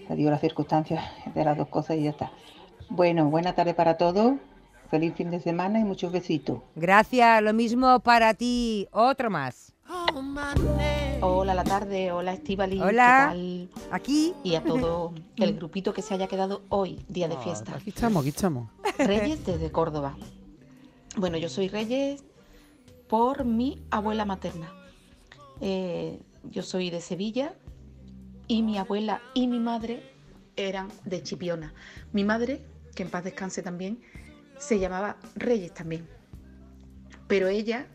se dio las circunstancias de las dos cosas y ya está. Bueno, buena tarde para todos, feliz fin de semana y muchos besitos. Gracias, lo mismo para ti. Otro más. Hola la tarde, hola Estivali. Hola. Aquí. Y a todo el grupito que se haya quedado hoy, día de fiesta. Aquí estamos, aquí estamos. Reyes desde Córdoba. Bueno, yo soy Reyes por mi abuela materna. Eh, yo soy de Sevilla y mi abuela y mi madre eran de Chipiona. Mi madre, que en paz descanse también, se llamaba Reyes también. Pero ella,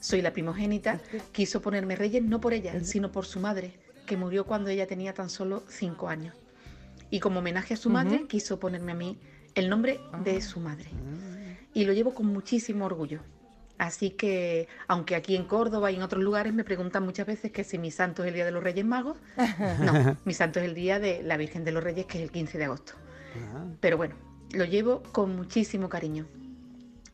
soy la primogénita, quiso ponerme Reyes no por ella, sino por su madre, que murió cuando ella tenía tan solo cinco años. Y como homenaje a su madre, quiso ponerme a mí el nombre de su madre. Y lo llevo con muchísimo orgullo. Así que, aunque aquí en Córdoba y en otros lugares me preguntan muchas veces que si mi santo es el día de los Reyes Magos, no, mi santo es el día de la Virgen de los Reyes, que es el 15 de agosto. Pero bueno, lo llevo con muchísimo cariño.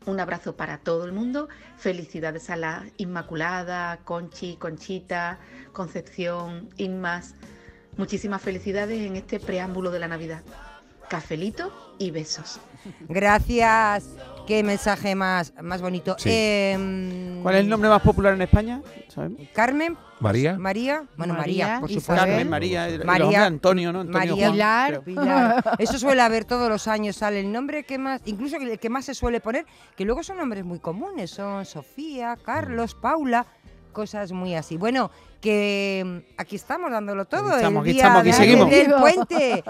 Un abrazo para todo el mundo. Felicidades a la Inmaculada, Conchi, Conchita, Concepción, Inmas. Muchísimas felicidades en este preámbulo de la Navidad. Cafelito y besos. Gracias. Qué mensaje más, más bonito. Sí. Em, ¿Cuál es el nombre más popular en España? ¿Sabemos? Carmen. María. María. Bueno, María, María, por supuesto. Carmen, María, María, hombres Antonio, ¿no? Antonio María, Juan, Pilar. Eso suele haber todos los años, sale el nombre que más, incluso el que más se suele poner, que luego son nombres muy comunes, son Sofía, Carlos, Paula, cosas muy así. Bueno, que mm, aquí estamos dándolo todo. Aquí estamos, el aquí día estamos, aquí de- seguimos. del puente.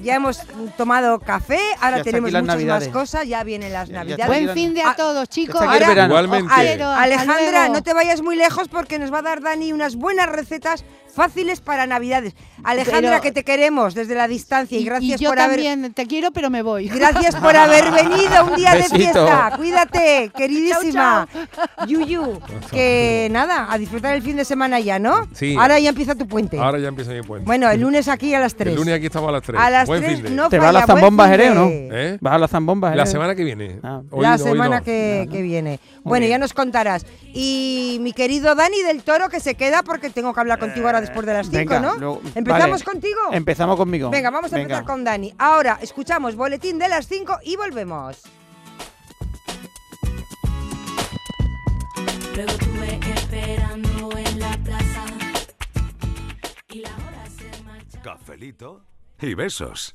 Ya hemos tomado café, ahora Ya tenemos muchas Navidades. más cosas, ya vienen las Ya- ya Navidades. está Buen fin de a todos, chicos. verano. Igualmente. Pero, hasta Alejandra, no te vayas muy lejos porque nos va a dar Dani unas buenas recetas fáciles para Navidades. Alejandra, Pero- que te queremos desde la distancia y gracias yo por haber también te quiero, pero me voy. Gracias por haber venido un día de Besito. fiesta. Cuídate, queridísima. Yuyu, que nada, a disfrutar el fin de semana ya, ¿no? Sí. Ahora ya empieza tu puente. Ahora ya empieza mi puente. Bueno, el lunes aquí a las 3. El lunes aquí estamos a las 3. A las Buen 3 fin de. no ¿Te va a la falla, buen zambomba fin Jerez o no? ¿Eh? ¿Vas a la zambomba La semana que viene. Ah. Hoy- la hoy semana no. que, que viene. Bueno, ya nos contarás. Y mi querido Dani del Toro, que se queda porque tengo que hablar contigo ahora después de las 5, Venga, ¿no? luego- ¿Empezamos vale. contigo? Empezamos conmigo. Venga, vamos a Venga. empezar con Dani. Ahora escuchamos Boletín de las 5 y volvemos. Luego tuve esperando Cafelito y besos.